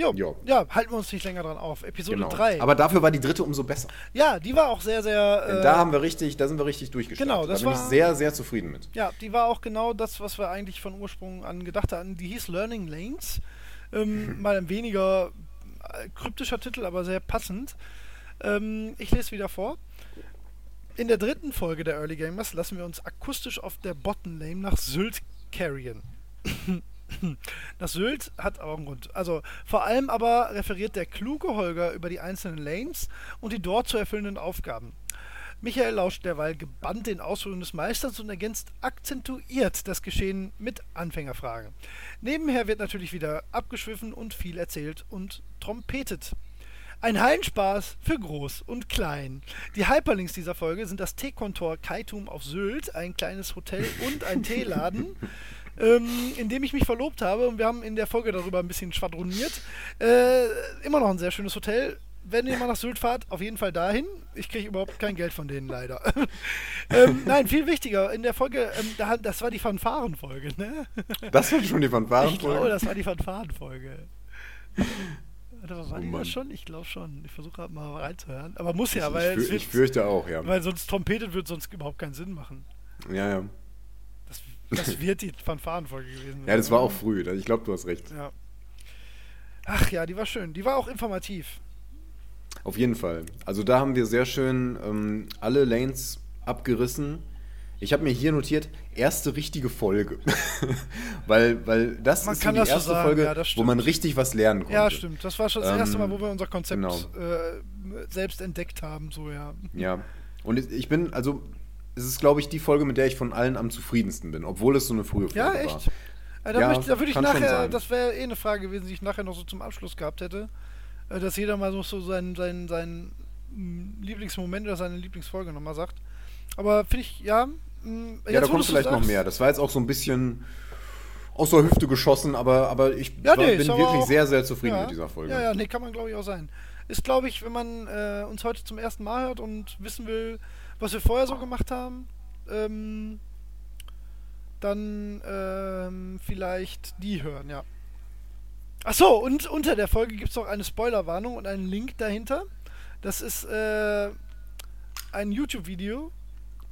Jo, Jo. ja, halten wir uns nicht länger dran auf. Episode Genau. 3. Aber dafür war die dritte umso besser. ja, die war auch sehr, sehr. Äh, da haben wir richtig, da sind wir richtig durchgestartet. Genau, das da bin ich war- sehr, sehr zufrieden mit. Ja, die war auch genau das, was wir eigentlich von Ursprung an gedacht hatten. Die hieß Learning Lanes. Ähm, mal ein weniger äh, kryptischer Titel, aber sehr passend. Ähm, ich lese wieder vor. In der dritten Folge der Early Gamers lassen wir uns akustisch auf der Bottom Lane nach Sylt carryen. Das Sylt hat aber einen Grund. Also vor allem aber referiert der kluge Holger über die einzelnen Lanes und die dort zu erfüllenden Aufgaben. Michael lauscht derweil gebannt den Ausführungen des Meisters und ergänzt akzentuiert das Geschehen mit Anfängerfragen. Nebenher wird natürlich wieder abgeschwiffen und viel erzählt und trompetet. Ein Hallenspaß für groß und klein. Die Hyperlinks dieser Folge sind das Teekontor Kaitum auf Sylt, ein kleines Hotel und ein Teeladen, ähm, in dem ich mich verlobt habe. Und wir haben in der Folge darüber ein bisschen schwadroniert. Äh, immer noch ein sehr schönes Hotel. Wenn ihr mal nach Sylt fahrt, auf jeden Fall dahin. Ich kriege überhaupt kein Geld von denen leider. ähm, nein, viel wichtiger. In der Folge, ähm, da, das war die Fanfarenfolge, ne? Das war schon die Ich glaube, Fanfarenfolge. das war die Fanfarenfolge. Warte, mal, war Oh die das schon? Ich glaube schon. Ich versuche gerade mal reinzuhören. Aber muss ja, Ich, weil, ich fürchte auch, ja. weil sonst trompetet wird sonst überhaupt keinen Sinn machen. Ja, ja. Das, wird die Fanfarenfolge gewesen Ja, das war auch früh. Ich glaube, du hast recht. Ja. Ach ja, die war schön. Die war auch informativ. Auf jeden Fall. Also da haben wir sehr schön ähm, alle Lanes abgerissen. Ich habe mir hier notiert, erste richtige Folge. weil, weil das Man ist kann so die das so erste sagen, Folge, ja, wo man richtig was lernen konnte. Ja, stimmt. Das war schon das erste Mal, Ähm, wo wir unser Konzept genau. äh, selbst entdeckt haben, so ja. Ja. Und ich bin, also, es ist, glaube ich, die Folge, mit der ich von allen am zufriedensten bin, obwohl es so eine frühe Folge Ja, war. echt? Äh, da, Ja, möchte, da würde ich nachher, das wäre eh eine Frage gewesen, die ich nachher noch so zum Abschluss gehabt hätte, äh, dass jeder mal so, seinen, seinen, seinen mm, Lieblingsmoment oder seine Lieblingsfolge nochmal sagt. Aber finde ich, ja. mm, Ja, jetzt, da kommt vielleicht noch mehr. Das war jetzt auch so ein bisschen aus der Hüfte geschossen, aber, aber ich Ja, war, nee, bin wirklich auch- sehr, sehr zufrieden ja, mit dieser Folge. Ja, ja, nee, kann man glaube ich auch sein. Ist glaube ich, wenn man äh, uns heute zum ersten Mal hört und wissen will, was wir vorher so gemacht haben, ähm, dann ähm, vielleicht die hören, ja. Achso, und unter der Folge gibt es noch eine Spoilerwarnung und einen Link dahinter. Das ist äh, ein YouTube-Video.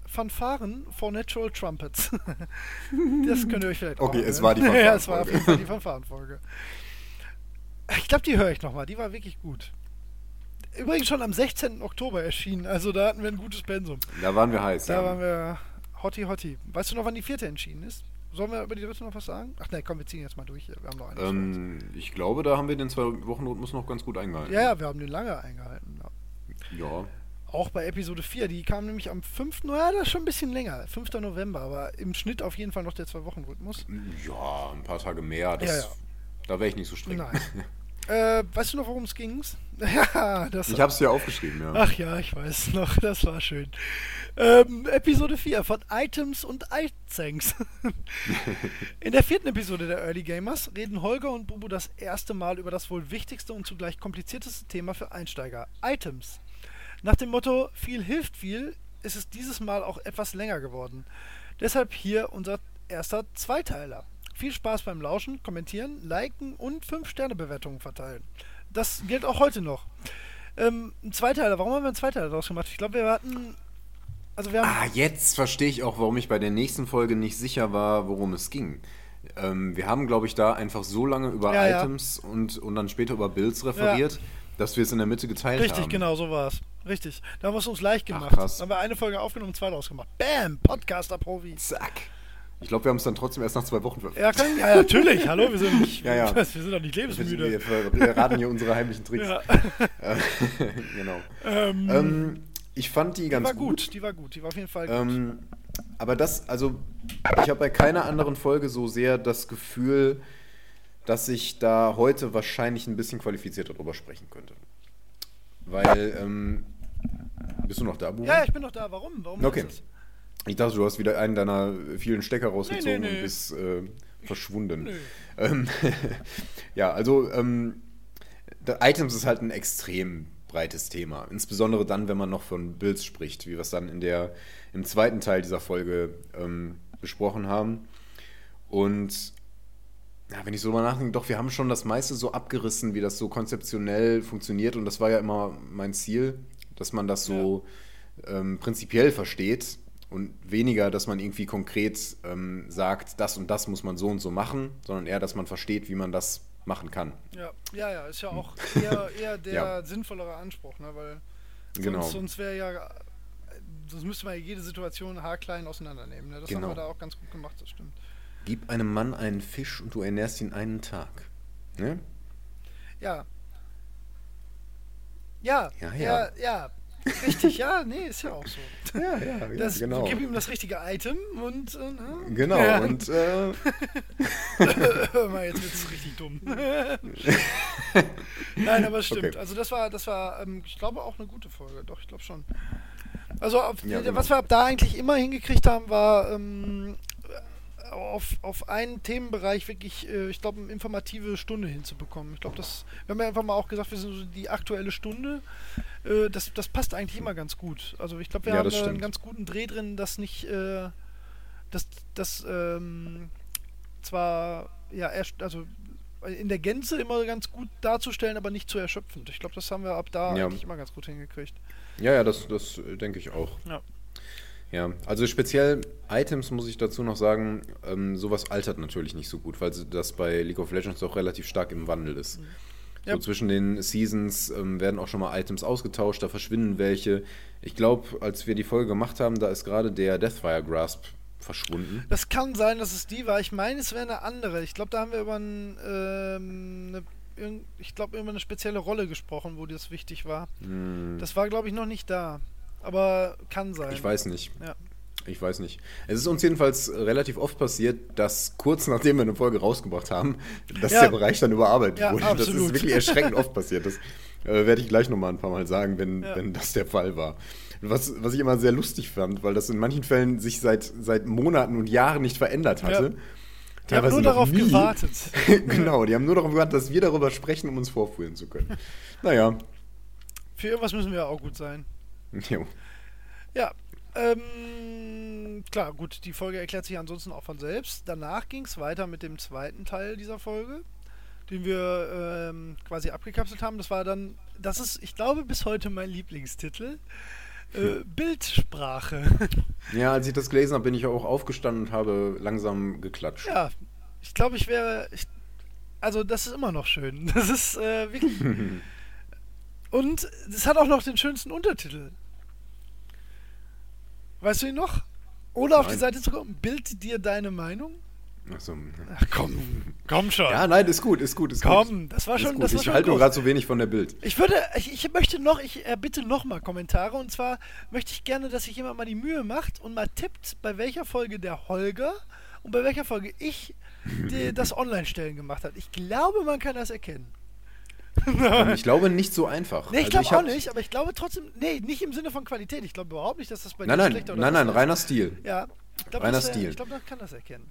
Fanfaren for Natural Trumpets. das könnt ihr euch vielleicht auch Okay, es anhören. war die Ja, es war auf Fanfarenfolge. jeden Fall die Fanfarenfolge. Ich glaube, die höre ich nochmal. Die war wirklich gut. Übrigens schon am 16. Oktober erschienen. Also da hatten wir ein gutes Pensum. Da waren wir heiß. Da ja. waren wir hotti hotti. Weißt du noch, wann die vierte entschieden ist? Sollen wir über die dritte noch was sagen? Ach ne, komm, wir ziehen jetzt mal durch. hier. Wir haben noch eine. ähm, ich glaube, da haben wir den Zwei-Wochen-Rhythmus noch ganz gut eingehalten. ja, ja, wir haben den lange eingehalten. Ja. Ja. Auch bei Episode 4, die kam nämlich am 5. Ja, das ist schon ein bisschen länger. 5. November, aber im Schnitt auf jeden Fall noch der Zwei-Wochen-Rhythmus. Ja, ein paar Tage mehr. Das, Ja, ja. Da wäre ich nicht so streng. Nein. äh, weißt du noch, worum es ging? Ja, das Ich habe es ja aufgeschrieben, ja. Ach ja, ich weiß noch, das war schön. Ähm, Episode 4 von Items und iThanks. In der vierten Episode der Early Gamers reden Holger und Bubu das erste Mal über das wohl wichtigste und zugleich komplizierteste Thema für Einsteiger, Items. Nach dem Motto viel hilft viel ist es dieses Mal auch etwas länger geworden. Deshalb hier unser erster Zweiteiler. Viel Spaß beim Lauschen, Kommentieren, Liken und 5-Sterne-Bewertungen verteilen. Das gilt auch heute noch. Ähm, ein Zweiteiler, warum haben wir einen Zweiteiler daraus gemacht? Ich glaube, wir hatten. Also wir haben. Ah, jetzt verstehe ich auch, warum ich bei der nächsten Folge nicht sicher war, worum es ging. Ähm, wir haben, glaube ich, da einfach so lange über Ja, ja. Items Und, und dann später über Builds referiert, dass wir es in der Mitte geteilt Richtig, haben. genau, so war es. Richtig. Da haben wir es uns leicht Ach, gemacht. krass. Da haben wir eine Folge aufgenommen und zwei draus gemacht. Bam! Podcaster-Profis. Zack. Ich glaube, wir haben es dann trotzdem erst nach zwei Wochen veröffentlicht. Ja, kann, ja, natürlich. Hallo, wir sind nicht, Ja, ja. wir sind doch nicht Wir, lebensmüde. wir verraten hier unsere heimlichen Tricks. Ja. Äh, genau. Ähm, Ähm, ich fand die die ganz war gut. die war gut, die war auf jeden Fall gut. Ähm, aber das, also, ich habe bei keiner anderen Folge so sehr das Gefühl, dass ich da heute wahrscheinlich ein bisschen qualifizierter drüber sprechen könnte. Weil, ähm, bist du noch da? Ja, ja, ich bin noch da. Warum? Warum Okay. ist das? Ich dachte, du hast wieder einen deiner vielen Stecker rausgezogen nee, nee. und bist äh, verschwunden. Ähm, ja, also ähm, Items ist halt ein extrem breites Thema. Insbesondere dann, wenn man noch von Builds spricht, wie wir es dann in der, im zweiten Teil dieser Folge ähm, besprochen haben. Und ja, wenn ich so mal nachdenke, doch, wir haben schon das meiste so abgerissen, wie das so konzeptionell funktioniert. Und das war ja immer mein Ziel, dass man das so ähm, prinzipiell versteht und weniger, dass man irgendwie konkret ähm, sagt, das und das muss man so und so machen, sondern eher, dass man versteht, wie man das machen kann. Ja, ja, ja, ist ja auch eher, eher der Ja. sinnvollere Anspruch, ne? Weil Genau. sonst, sonst wäre ja. Sonst müsste man ja jede Situation haarklein auseinandernehmen. Ne? Das Genau. haben wir da auch ganz gut gemacht, das stimmt. Gib einem Mann einen Fisch und du ernährst ihn einen Tag. Ne? Ja. Ja, Ja, ja, ja. Richtig, ja, nee, ist ja auch so. Ja, ja, ja Das, genau. Gib ihm das richtige Item und. Äh, ne? Genau, Ja. und äh, Hör mal, jetzt wird es richtig dumm. Nein, aber es stimmt. Okay. Also das war, das war, ähm, ich glaube auch eine gute Folge. Doch, ich glaube schon. Also auf, Ja, genau. was wir ab da eigentlich immer hingekriegt haben, war ähm, auf, auf einen Themenbereich wirklich, äh, ich glaube, eine informative Stunde hinzubekommen. Ich glaube, das, wir haben ja einfach mal auch gesagt, wir sind so die aktuelle Stunde. Äh, das, das passt eigentlich immer ganz gut. Also ich glaube, wir Ja, haben da einen ganz guten Dreh drin, dass nicht, äh, dass, dass ähm, zwar ja erst, also in der Gänze immer ganz gut darzustellen, aber nicht zu erschöpfend. Ich glaube, das haben wir ab da Ja. eigentlich immer ganz gut hingekriegt. ja, ja, das, das äh, denke ich auch. Ja. Ja, also speziell Items muss ich dazu noch sagen, ähm, sowas altert natürlich nicht so gut, weil das bei League of Legends auch relativ stark im Wandel ist. So Ja. zwischen den Seasons ähm, werden auch schon mal Items ausgetauscht, da verschwinden welche. Ich glaube, als wir die Folge gemacht haben, da ist gerade der Deathfire Grasp verschwunden. Das kann sein, dass es die war. Ich meine, es wäre eine andere. Ich glaube, da haben wir über ein, ähm, eine, ich glaube, über eine spezielle Rolle gesprochen, wo das wichtig war. Das war, glaube ich, noch nicht da. Aber kann sein. Ich weiß nicht. Ja. Ich weiß nicht. Es ist uns jedenfalls relativ oft passiert, dass kurz nachdem wir eine Folge rausgebracht haben, dass Ja. der Bereich dann überarbeitet Ja, wurde. Das absolut. ist wirklich erschreckend oft passiert. Das äh, werde ich gleich nochmal ein paar Mal sagen, wenn, Ja. wenn das der Fall war. Was, was ich immer sehr lustig fand, weil das in manchen Fällen sich seit, seit Monaten und Jahren nicht verändert hatte. Die haben nur darauf nie. gewartet. genau, die haben nur darauf gewartet, dass wir darüber sprechen, um uns vorführen zu können. Naja, Für irgendwas müssen wir auch gut sein. jo. Ja, ähm, klar, gut, die Folge erklärt sich ansonsten auch von selbst. Danach ging es weiter mit dem zweiten Teil dieser Folge, den wir ähm, quasi abgekapselt haben. Das war dann, das ist, ich glaube, bis heute mein Lieblingstitel. Äh, Bildsprache. Ja, als ich das gelesen habe, bin ich auch aufgestanden und habe langsam geklatscht. ja, ich glaube, ich wäre. Ich, also, das ist immer noch schön. Das ist äh, wirklich. Und es hat auch noch den schönsten Untertitel. Weißt du ihn noch? Oder auf die. Seite zu kommen, bild dir deine Meinung? Ach so. Ach komm, komm schon. Ja, nein, ist gut, ist gut, ist komm, gut. das war schon, gut. das war ich halte gerade so wenig von der Bild. Ich würde, ich, ich möchte noch, ich erbitte noch mal Kommentare und zwar möchte ich gerne, dass sich jemand mal die Mühe macht und mal tippt, bei welcher Folge der Holger und bei welcher Folge ich die, das Online-Stellen gemacht hat. Ich glaube, man kann das erkennen. Ähm, ich glaube nicht so einfach. Nee, ich Also glaube auch hab- nicht, aber ich glaube trotzdem, nee, nicht im Sinne von Qualität. Ich glaube überhaupt nicht, dass das bei Nein, dir nein, schlechter oder nein, nein, reiner Stil. Ja, ich glaube, reiner das, Stil. ich glaube, man kann das erkennen.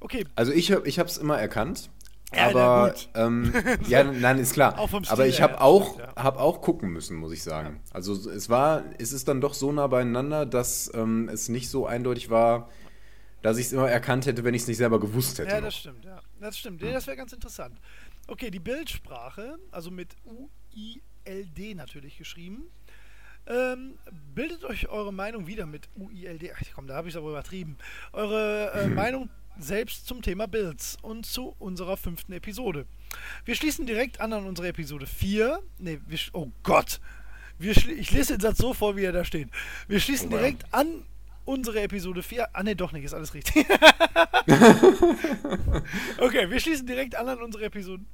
Okay, Also ich, ich habe es immer erkannt. Ja, aber gut. ähm, ja, nein, ist klar. Auch vom Stil aber ich habe auch, stimmt, hab auch gucken müssen, muss ich sagen. Also es war, es ist dann doch so nah beieinander, dass ähm, es nicht so eindeutig war, dass ich es immer erkannt hätte, wenn ich es nicht selber gewusst hätte. Ja, noch. das stimmt, ja. Das stimmt. Nee, das wäre ganz interessant. Okay, die Bildsprache, also mit UILD natürlich geschrieben. Ähm, bildet euch eure Meinung wieder mit UILD. Ach komm, da habe ich es aber übertrieben. Eure äh, Meinung selbst zum Thema Builds und zu unserer fünften Episode. Wir schließen direkt an an unsere Episode 4. Ne, wir, oh Gott. Wir ich lese den Satz so vor, wie er da steht. Wir schließen Oh, direkt an unsere Episode 4. Ah, ne, doch nicht, ist alles richtig. Okay, wir schließen direkt an an unsere Episode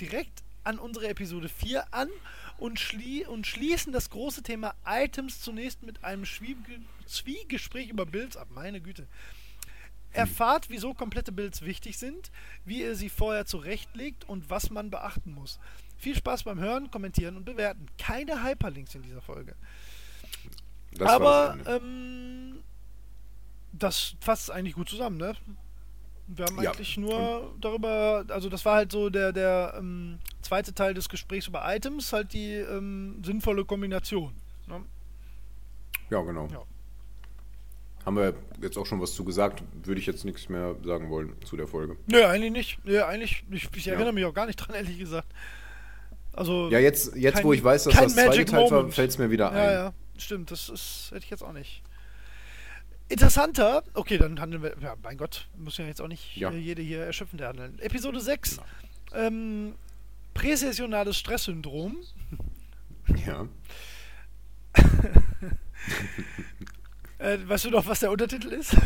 direkt an unsere Episode 4 an und, schlie und schließen das große Thema Items zunächst mit einem Schwiege Zwiegespräch über Builds ab. Meine Güte. Erfahrt, wieso komplette Builds wichtig sind, wie ihr sie vorher zurechtlegt und was man beachten muss. Viel Spaß beim Hören, Kommentieren und Bewerten. Keine Hyperlinks in dieser Folge. Das Aber ähm, das fasst eigentlich gut zusammen, ne? Wir haben Ja. eigentlich nur darüber, also das war halt so der, der ähm, zweite Teil des Gesprächs über Items, halt die ähm, sinnvolle Kombination. Ne? ja, genau. Ja. Haben wir jetzt auch schon was zu gesagt, würde ich jetzt nichts mehr sagen wollen zu der Folge. Nö, eigentlich nicht. Nö, eigentlich, ich, ich Ja. erinnere mich auch gar nicht dran, ehrlich gesagt. Also, Ja, jetzt, jetzt Kein- wo ich weiß, dass das zweite Teil war, Moment. fällt es mir wieder ja, ein. ja, stimmt, das ist, hätte ich jetzt auch nicht. Interessanter, okay, dann handeln wir, ja, mein Gott, müssen ja jetzt auch nicht Ja. jede hier erschöpfend handeln. Episode 6, ähm, präsessionales Stresssyndrom. Ja. Äh, weißt du noch, was der Untertitel ist?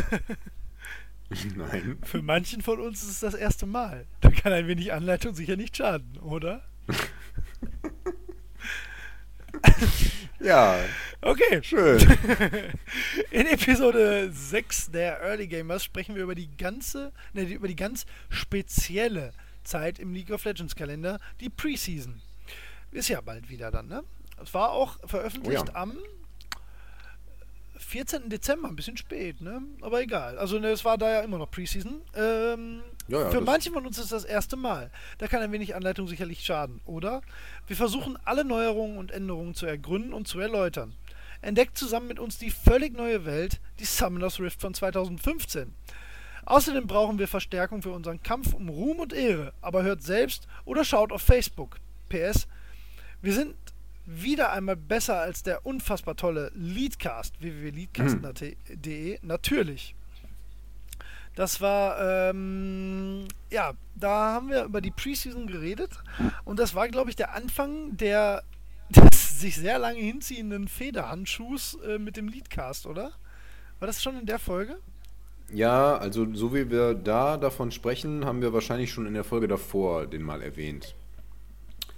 Nein. Für manchen von uns ist es das erste Mal. Da kann ein wenig Anleitung sicher nicht schaden, oder? Ja, Okay. schön. In Episode 6 der Early Gamers sprechen wir über die ganze, ne, über die ganz spezielle Zeit im League of Legends Kalender, die Preseason. Ist ja bald wieder dann, ne? Es war auch veröffentlicht Oh ja. am 14. Dezember, ein bisschen spät, ne? Aber egal. Also ne, es war da ja immer noch Preseason. Ähm, Ja, ja, für manche von uns ist das erste Mal. Da kann ein wenig Anleitung sicherlich schaden, oder? Wir versuchen alle Neuerungen und Änderungen zu ergründen und zu erläutern. Entdeckt zusammen mit uns die völlig neue Welt, die Summoners Rift von 2015. Außerdem brauchen wir Verstärkung für unseren Kampf um Ruhm und Ehre, aber hört selbst oder schaut auf Facebook. PS, wir sind wieder einmal besser als der unfassbar tolle Leadcast, www.leadcast.de, natürlich. Das war, ähm, ja, da haben wir über die Preseason geredet. Und das war, glaube ich, der Anfang der des sich sehr lange hinziehenden Federhandschuhs äh, mit dem Leadcast, oder? War das schon in der Folge? Ja, also so wie wir da davon sprechen, haben wir wahrscheinlich schon in der Folge davor den mal erwähnt.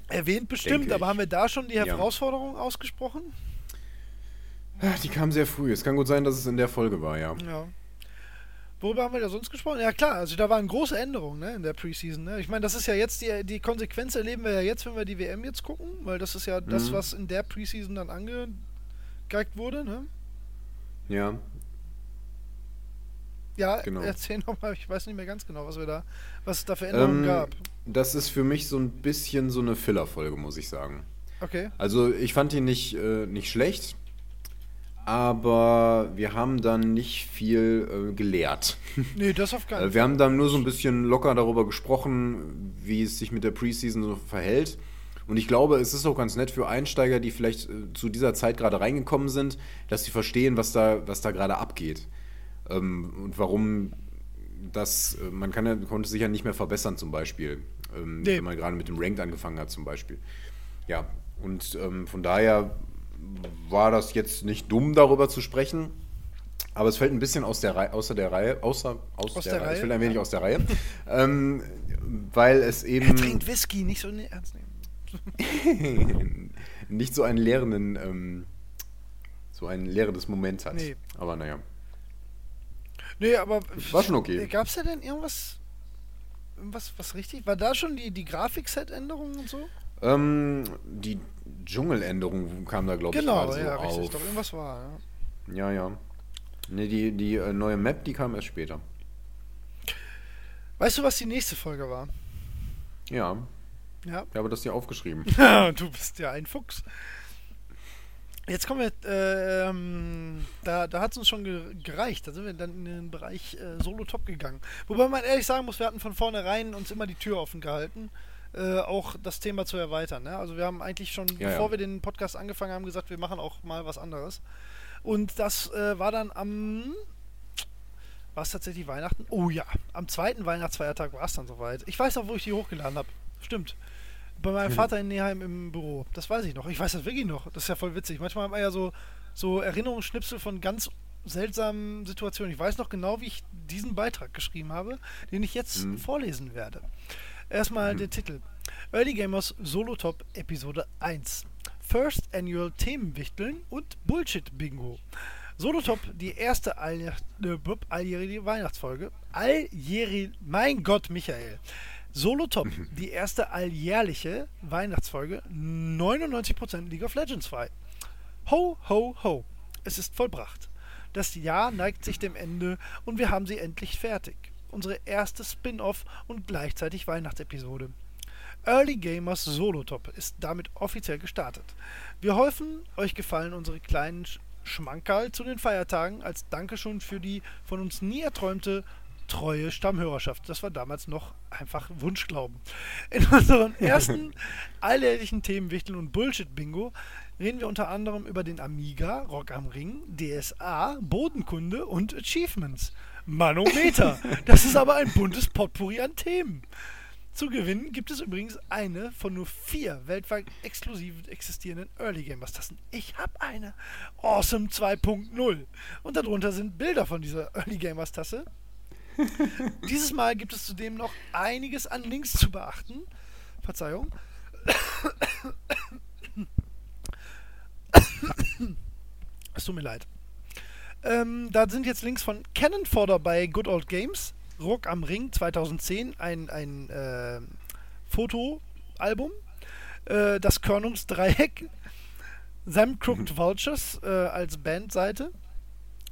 Erwähnt bestimmt, aber haben wir da schon die Herausforderung ja. ausgesprochen? Die kam sehr früh. Es kann gut sein, dass es in der Folge war, ja. Ja. Worüber haben wir da sonst gesprochen? Ja klar, also da waren große Änderungen ne, in der Preseason. Ne? Ich meine, das ist ja jetzt die, die Konsequenz erleben wir ja jetzt, wenn wir die WM jetzt gucken, weil das ist ja mhm. das, was in der Preseason dann angegeigt wurde. Ne? Ja. Ja, genau. erzähl nochmal, ich weiß nicht mehr ganz genau, was wir da, was es da für Änderungen ähm, gab. Das ist für mich so ein bisschen so eine Filler-Folge, muss ich sagen. Okay. Also ich fand ihn nicht, äh, nicht schlecht aber wir haben dann nicht viel äh, gelehrt. Nee, das auf keinen Fall. Wir haben dann nur so ein bisschen locker darüber gesprochen, wie es sich mit der Preseason so verhält. Und ich glaube, es ist auch ganz nett für Einsteiger, die vielleicht äh, zu dieser Zeit gerade reingekommen sind, dass sie verstehen, was da, was da gerade abgeht. Ähm, und warum das, äh, man kann, konnte sich ja nicht mehr verbessern zum Beispiel, ähm, nee. wenn man gerade mit dem Ranked angefangen hat zum Beispiel. Ja, und ähm, von daher war das jetzt nicht dumm, darüber zu sprechen. Aber es fällt ein bisschen aus der Reihe, außer der Reihe, außer, aus, aus der, der Reihe. Es fällt ein wenig ja. aus der Reihe. ähm, weil es eben. Er trinkt Whisky, nicht so ernst nehmen. nicht so einen lehrenden, ähm, so ein lehrendes Moment hat. Nee. Aber naja. Nee, aber. War schon okay. Gab es da denn irgendwas, was, was richtig? War da schon die, die Grafikset-Änderungen und so? Ähm, die Dschungeländerung kam da, glaube genau, ich, gerade ja, so richtig. auf. Ich glaube, irgendwas war, ja. Ja, ja. Ne, die, die äh, neue Map, die kam erst später. Weißt du, was die nächste Folge war? Ja. Ja. Ich habe das dir aufgeschrieben. du bist ja ein Fuchs. Jetzt kommen wir, äh, ähm, da, da hat es uns schon gereicht. Da sind wir dann in den Bereich äh, Solo-Top gegangen. Wobei man ehrlich sagen muss, wir hatten von vornherein uns immer die Tür offen gehalten. Äh, auch das Thema zu erweitern. Ne? Also wir haben eigentlich schon, ja, bevor ja. wir den Podcast angefangen haben, gesagt, wir machen auch mal was anderes. Und das äh, war dann am war es tatsächlich Weihnachten? Oh ja, am zweiten Weihnachtsfeiertag war es dann soweit. Ich weiß auch, wo ich die hochgeladen habe. Stimmt. Bei meinem Vater in Neheim im Büro. Das weiß ich noch. Ich weiß das wirklich noch. Das ist ja voll witzig. Manchmal haben wir ja so, so Erinnerungsschnipsel von ganz seltsamen Situationen. Ich weiß noch genau, wie ich diesen Beitrag geschrieben habe, den ich jetzt mhm. vorlesen werde. Erstmal mhm. der Titel. Early Gamers Solo Top Episode 1. First Annual Themenwichteln und Bullshit Bingo. Solo Top, die erste äh, alljährige Weihnachtsfolge. Alljährige, mein Gott, Michael. Solo Top, mhm. die erste alljährliche Weihnachtsfolge. 99% League of Legends frei. Ho, ho, ho. Es ist vollbracht. Das Jahr neigt sich dem Ende und wir haben sie endlich fertig unsere erste Spin-off und gleichzeitig Weihnachtsepisode. Early Gamers Solo Top ist damit offiziell gestartet. Wir hoffen, euch gefallen unsere kleinen Schmankerl zu den Feiertagen als Dankeschön für die von uns nie erträumte treue Stammhörerschaft. Das war damals noch einfach Wunschglauben. In unseren ersten alljährlichen Themenwichteln und Bullshit-Bingo reden wir unter anderem über den Amiga, Rock am Ring, DSA, Bodenkunde und Achievements. Manometer. Das ist aber ein buntes Potpourri an Themen. Zu gewinnen gibt es übrigens eine von nur vier weltweit exklusiv existierenden Early Gamers Tassen. Ich habe eine. Awesome 2.0. Und darunter sind Bilder von dieser Early Gamers Tasse. Dieses Mal gibt es zudem noch einiges an Links zu beachten. Verzeihung. es tut mir leid. Ähm, da sind jetzt Links von Canon Fodder bei Good Old Games, Rock am Ring 2010, ein, ein äh, Fotoalbum, äh, das Körnungsdreieck, Sam Crooked Vultures äh, als Bandseite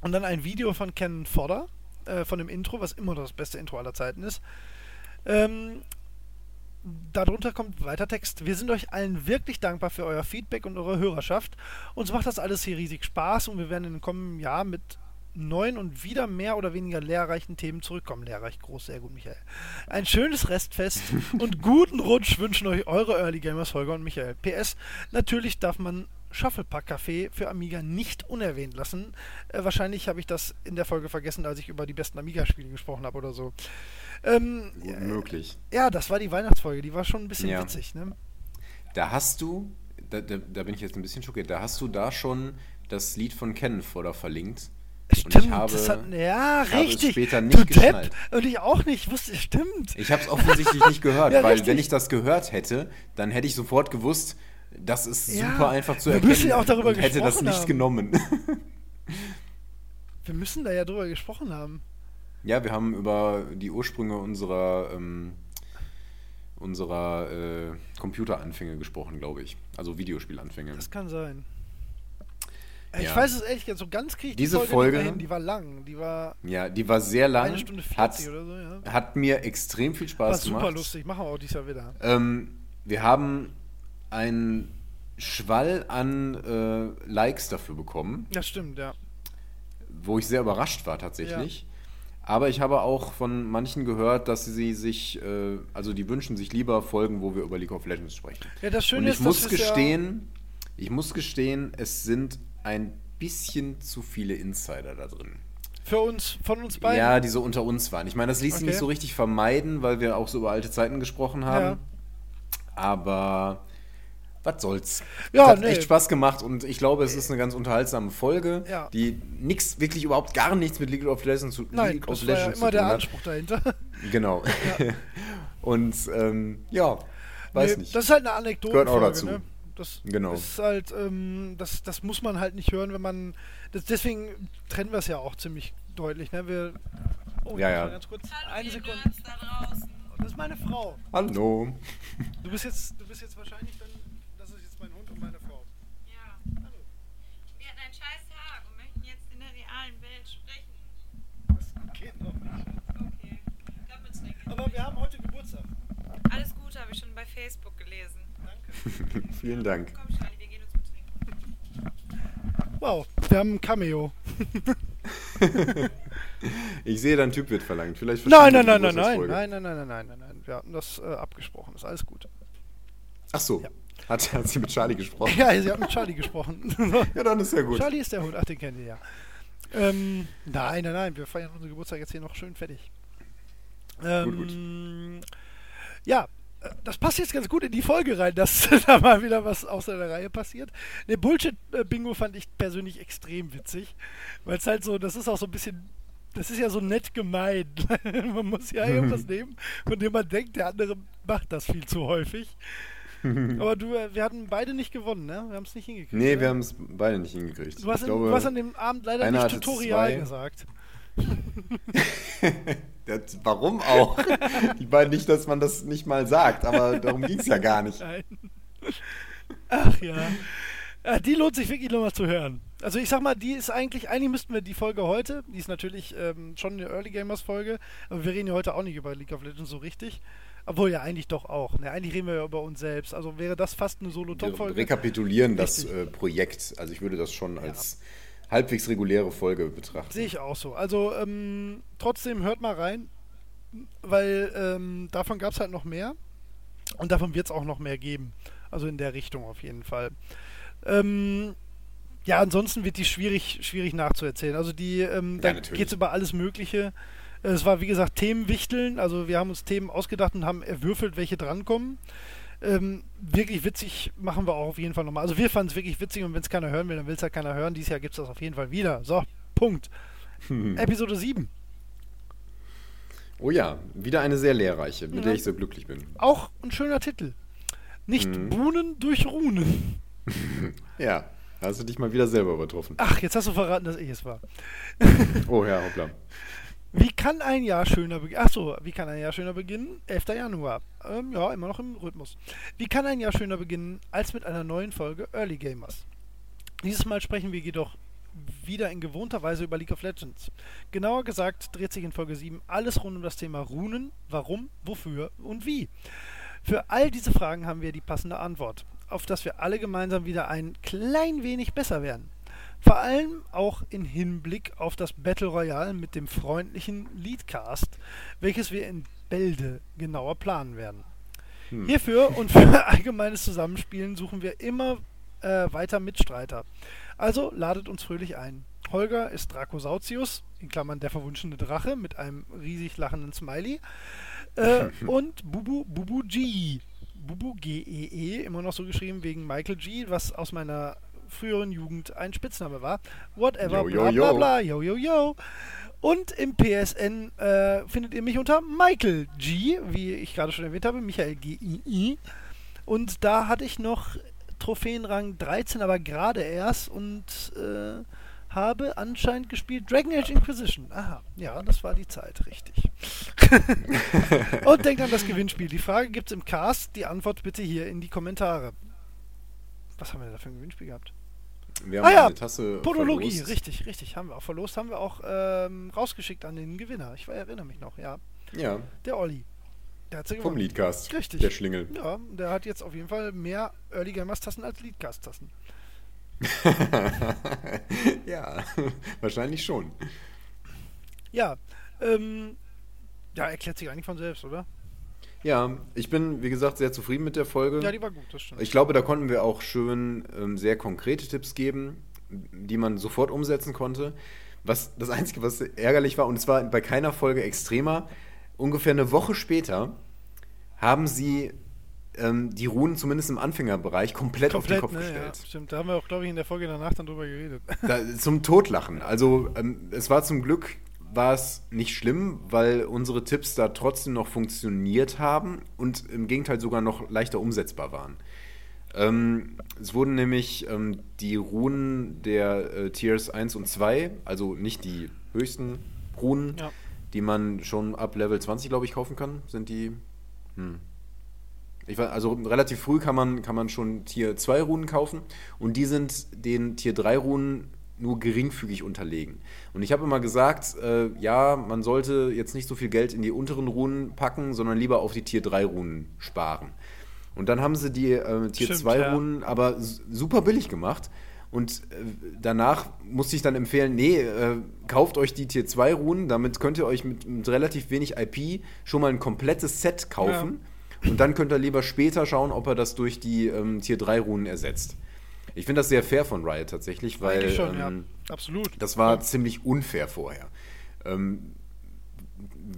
und dann ein Video von Canon Fodder äh, von dem Intro, was immer das beste Intro aller Zeiten ist. Ähm, darunter kommt weiter Text. Wir sind euch allen wirklich dankbar für euer Feedback und eure Hörerschaft. Uns macht das alles hier riesig Spaß und wir werden in den kommenden Jahr mit neuen und wieder mehr oder weniger lehrreichen Themen zurückkommen. Lehrreich groß, sehr gut, Michael. Ein schönes Restfest und guten Rutsch wünschen euch eure Early Gamers Holger und Michael. PS, natürlich darf man Shufflepack-Café für Amiga nicht unerwähnt lassen. Äh, wahrscheinlich habe ich das in der Folge vergessen, als ich über die besten Amiga-Spiele gesprochen habe oder so. Ähm, möglich. ja, das war die Weihnachtsfolge, die war schon ein bisschen Ja. witzig, ne? Da hast du, da, da, da bin ich jetzt ein bisschen schockiert, da hast du da schon das Lied von Ken Fodder verlinkt. Und Stimmt, ich habe, das hat, ja, ich richtig. später du nicht Depp. geschnallt. Und ich auch nicht, wusste, stimmt. Ich habe es offensichtlich nicht gehört, Ja, weil richtig. wenn ich das gehört hätte, dann hätte ich sofort gewusst, das ist Ja, super einfach zu wir erkennen müssen ja auch darüber und hätte das gesprochen nicht haben. genommen. Wir müssen da ja drüber gesprochen haben. Ja, wir haben über die Ursprünge unserer, ähm, unserer äh, Computeranfänge gesprochen, glaube ich. Also Videospielanfänge. Das kann sein. Äh, Ich Ja. weiß es ehrlich gesagt, so ganz kriege ich Diese die Folge, Folge- hin. Die war lang, die war Ja, die war sehr lang. eine Stunde 40 hat, oder so, ja. hat mir extrem viel War Spaß super gemacht. lustig, machen wir auch dieses Jahr wieder. Ähm, wir haben einen Schwall an äh, Likes dafür bekommen, Das stimmt, ja. wo ich sehr überrascht war tatsächlich. Aber ich habe auch von manchen gehört, dass sie sich, äh, also die wünschen sich lieber Folgen, wo wir über League of Legends sprechen. Ja, das Schöne Und ich ist, muss gestehen, ich muss gestehen, es sind ein bisschen zu viele Insider da drin. Ja für uns, von uns beiden. Ja, die so unter uns waren. Ich meine, das ließ sich Okay. nicht so richtig vermeiden, weil wir auch so über alte Zeiten gesprochen haben. Ja. Aber was soll's. Ja, es hat nee. echt Spaß gemacht und ich glaube, es ist eine ganz unterhaltsame Folge, Ja. die nix, wirklich überhaupt gar nichts mit League of Legends zu, Nein, League of das war ja immer der. Anspruch dahinter. Genau. und ähm, ja, weiß Nee, nicht. Das ist halt eine Anekdote. Gehört auch dazu. Ne? Das Genau. ist halt, ähm, das, das muss man halt nicht hören, wenn man. Das, deswegen trennen wir es ja auch ziemlich deutlich. Ne? Wir, oh, Ja, ja. Ganz kurz, Hallo, eine Sekunde. Da. Das ist meine Frau. Hallo. Du bist jetzt, du bist jetzt wahrscheinlich dann. Das ist jetzt mein Hund und meine Frau. Ja. Hallo. Wir hatten einen scheiß Tag und möchten jetzt in der realen Welt sprechen. Das geht noch nicht. Okay. Damit trinken. Aber wir haben heute Geburtstag. Alles Gute habe ich schon bei Facebook gelesen. Danke. Vielen Dank. Komm, Charlie, wir gehen uns betrinken. Wow, wir haben ein Cameo. Ich sehe, dein Typ wird verlangt. Vielleicht Nein, nein, nein, nein, nein, Geburtstagsfolge. nein, nein, nein, nein, nein, nein. Wir hatten das äh, abgesprochen. Ist alles gut. Ach so. Ja. Hat, hat sie mit Charlie gesprochen? Ja, sie hat mit Charlie gesprochen. Ja, dann ist ja gut. Charlie ist der Hund. Ach, den kennt ihr ja. Ähm, nein, nein, nein. Wir feiern unseren Geburtstag jetzt hier noch schön fertig. Ähm, Gut, Ja, äh, das passt jetzt ganz gut in die Folge rein, dass da mal wieder was außer der Reihe passiert. Ne, Bullshit-Bingo fand ich persönlich extrem witzig. Weil es halt so, das ist auch so ein bisschen. Das ist ja so nett gemein. man muss ja irgendwas nehmen, von dem man denkt, der andere macht das viel zu häufig. Aber du, äh, wir hatten beide nicht gewonnen, ne? Wir haben es nicht hingekriegt. Nee, oder? wir haben es beide nicht hingekriegt. Du hast, ich in, glaube, du hast an dem Abend leider nicht Tutorial gesagt. das, warum auch? Die beiden nicht, dass man das nicht mal sagt, aber darum ging es ja gar nicht. Nein. Ach ja. ja. Die lohnt sich wirklich nochmal zu hören. Also ich sag mal, die ist eigentlich, eigentlich müssten wir die Folge heute, die ist natürlich ähm, schon eine Early Gamers Folge, aber wir reden ja heute auch nicht über League of Legends so richtig. Obwohl ja eigentlich doch auch. Ne? Eigentlich reden wir ja über uns selbst. Also wäre das fast eine Wir Solo-Top-Folge. rekapitulieren das Richtig. äh, Projekt. Also ich würde das schon als halbwegs reguläre Folge betrachten. Sehe ich auch so. Also ähm, trotzdem hört mal rein, weil ähm, davon gab es halt noch mehr und davon wird es auch noch mehr geben. Also in der Richtung auf jeden Fall. Ähm, ja, ansonsten wird die schwierig, schwierig nachzuerzählen. Also die, ähm, da natürlich. geht es über alles Mögliche. Es war wie gesagt Themenwichteln. Also wir haben uns Themen ausgedacht und haben erwürfelt, welche drankommen. Ähm, wirklich witzig machen wir auch auf jeden Fall nochmal. Also wir fanden es wirklich witzig und wenn es keiner hören will, dann will es ja keiner hören. Dieses Jahr gibt es das auf jeden Fall wieder. So, Punkt. Episode 7. Oh ja, wieder eine sehr lehrreiche, mit Ja. der ich so glücklich bin. Auch ein schöner Titel. Nicht Mhm. Buhnen durch Runen. Ja, hast du dich mal wieder selber übertroffen. Ach, jetzt hast du verraten, dass ich es war. Oh ja, hoppla. Wie kann ein Jahr schöner beginnen? Achso, wie kann ein Jahr schöner beginnen? 11. Januar. Ähm, ja, immer noch im Rhythmus. Wie kann ein Jahr schöner beginnen als mit einer neuen Folge Early Gamers? Dieses Mal sprechen wir jedoch wieder in gewohnter Weise über League of Legends. Genauer gesagt dreht sich in Folge 7 alles rund um das Thema Runen, warum, wofür und wie. Für all diese Fragen haben wir die passende Antwort, auf das wir alle gemeinsam wieder ein klein wenig besser werden. Vor allem auch in Hinblick auf das Battle Royale mit dem freundlichen Leadcast, welches wir in Bälde genauer planen werden. Hm. Hierfür und für allgemeines Zusammenspielen suchen wir immer äh, weiter Mitstreiter. Also ladet uns fröhlich ein. Holger ist Dracosautius, in Klammern der verwunschene Drache, mit einem riesig lachenden Smiley. Äh, und Bubu, Bubu G. Bubu G-E-E, immer noch so geschrieben wegen Michael G., was aus meiner früheren Jugend ein Spitzname war. Whatever, Yo, yo, bla bla yo. bla, yo yo yo. Und im PSN äh, findet ihr mich unter Michael G., wie ich gerade schon erwähnt habe, Michael G-I-I. Und da hatte ich noch Trophäenrang 13, aber gerade erst und äh, habe anscheinend gespielt Dragon Age Inquisition. Aha, ja, das war die Zeit, richtig. und denkt an das Gewinnspiel. Die Frage gibt's im Cast, die Antwort bitte hier in die Kommentare. Was haben wir da für ein Gewinnspiel gehabt? Wir Ah ja, eine Tasse Podologie, verlost. richtig, richtig, haben wir auch verlost, haben wir auch ähm, rausgeschickt an den Gewinner. Ich erinnere mich noch, ja. Ja, Der Olli. Der hat sie vom. Leadcast. Richtig. Der Schlingel. Ja, der hat jetzt auf jeden Fall mehr Early Gamers Tassen als Leadcast Tassen. ja, wahrscheinlich schon. Ja, ähm, ja, erklärt sich eigentlich von selbst, oder? Ja, ich bin, wie gesagt, sehr zufrieden mit der Folge. Ja, die war gut, das stimmt. Ich glaube, da konnten wir auch schön ähm, sehr konkrete Tipps geben, die man sofort umsetzen konnte. Was das Einzige, was ärgerlich war, und es war bei keiner Folge extremer, ungefähr eine Woche später haben sie ähm, die Runen zumindest im Anfängerbereich komplett, auf den Kopf ne, ja, gestellt. stimmt. Da haben wir auch, glaube ich, in der Folge danach dann drüber geredet. Da, zum Totlachen. Also ähm, es war zum Glück war es nicht schlimm, weil unsere Tipps da trotzdem noch funktioniert haben und im Gegenteil sogar noch leichter umsetzbar waren. Ähm, es wurden nämlich ähm, die Runen der äh, Tiers 1 und 2, also nicht die höchsten Runen, Ja. die man schon ab Level 20, glaube ich, kaufen kann, sind die. Hm. Ich also relativ früh kann man, kann man schon Tier 2 Runen kaufen und die sind den Tier 3 Runen nur geringfügig unterlegen. Und ich habe immer gesagt, äh, ja, man sollte jetzt nicht so viel Geld in die unteren Runen packen, sondern lieber auf die Tier 3 Runen sparen. Und dann haben sie die äh, Tier Stimmt, 2 ja. Runen aber super billig gemacht. Und äh, danach musste ich dann empfehlen, nee, äh, kauft euch die Tier 2 Runen, damit könnt ihr euch mit, mit relativ wenig IP schon mal ein komplettes Set kaufen. Und dann könnt ihr lieber später schauen, ob er das durch die ähm, Tier 3 Runen ersetzt. Ich finde das sehr fair von Riot tatsächlich, weil Eigentlich schon, ja. ähm, Absolut. das war ziemlich unfair vorher. Ähm,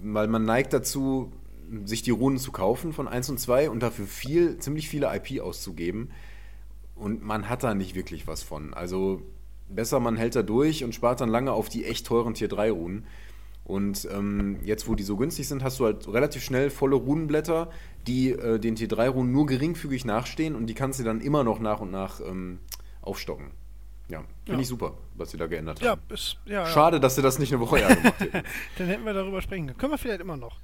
weil man neigt dazu, sich die Runen zu kaufen von 1 und 2 und dafür viel, ziemlich viele IP auszugeben. Und man hat da nicht wirklich was von. Also besser man hält da durch und spart dann lange auf die echt teuren Tier 3 Runen. Und ähm, jetzt, wo die so günstig sind, hast du halt relativ schnell volle Runenblätter, die äh, den Tier 3 Runen nur geringfügig nachstehen und die kannst du dann immer noch nach und nach ähm, aufstocken. Ja, finde Ja. ich super, was sie da geändert Ja, haben. ist, ja, ja. Schade, dass sie das nicht eine Woche eher gemacht hätten. Dann hätten wir darüber sprechen können. Können wir vielleicht immer noch.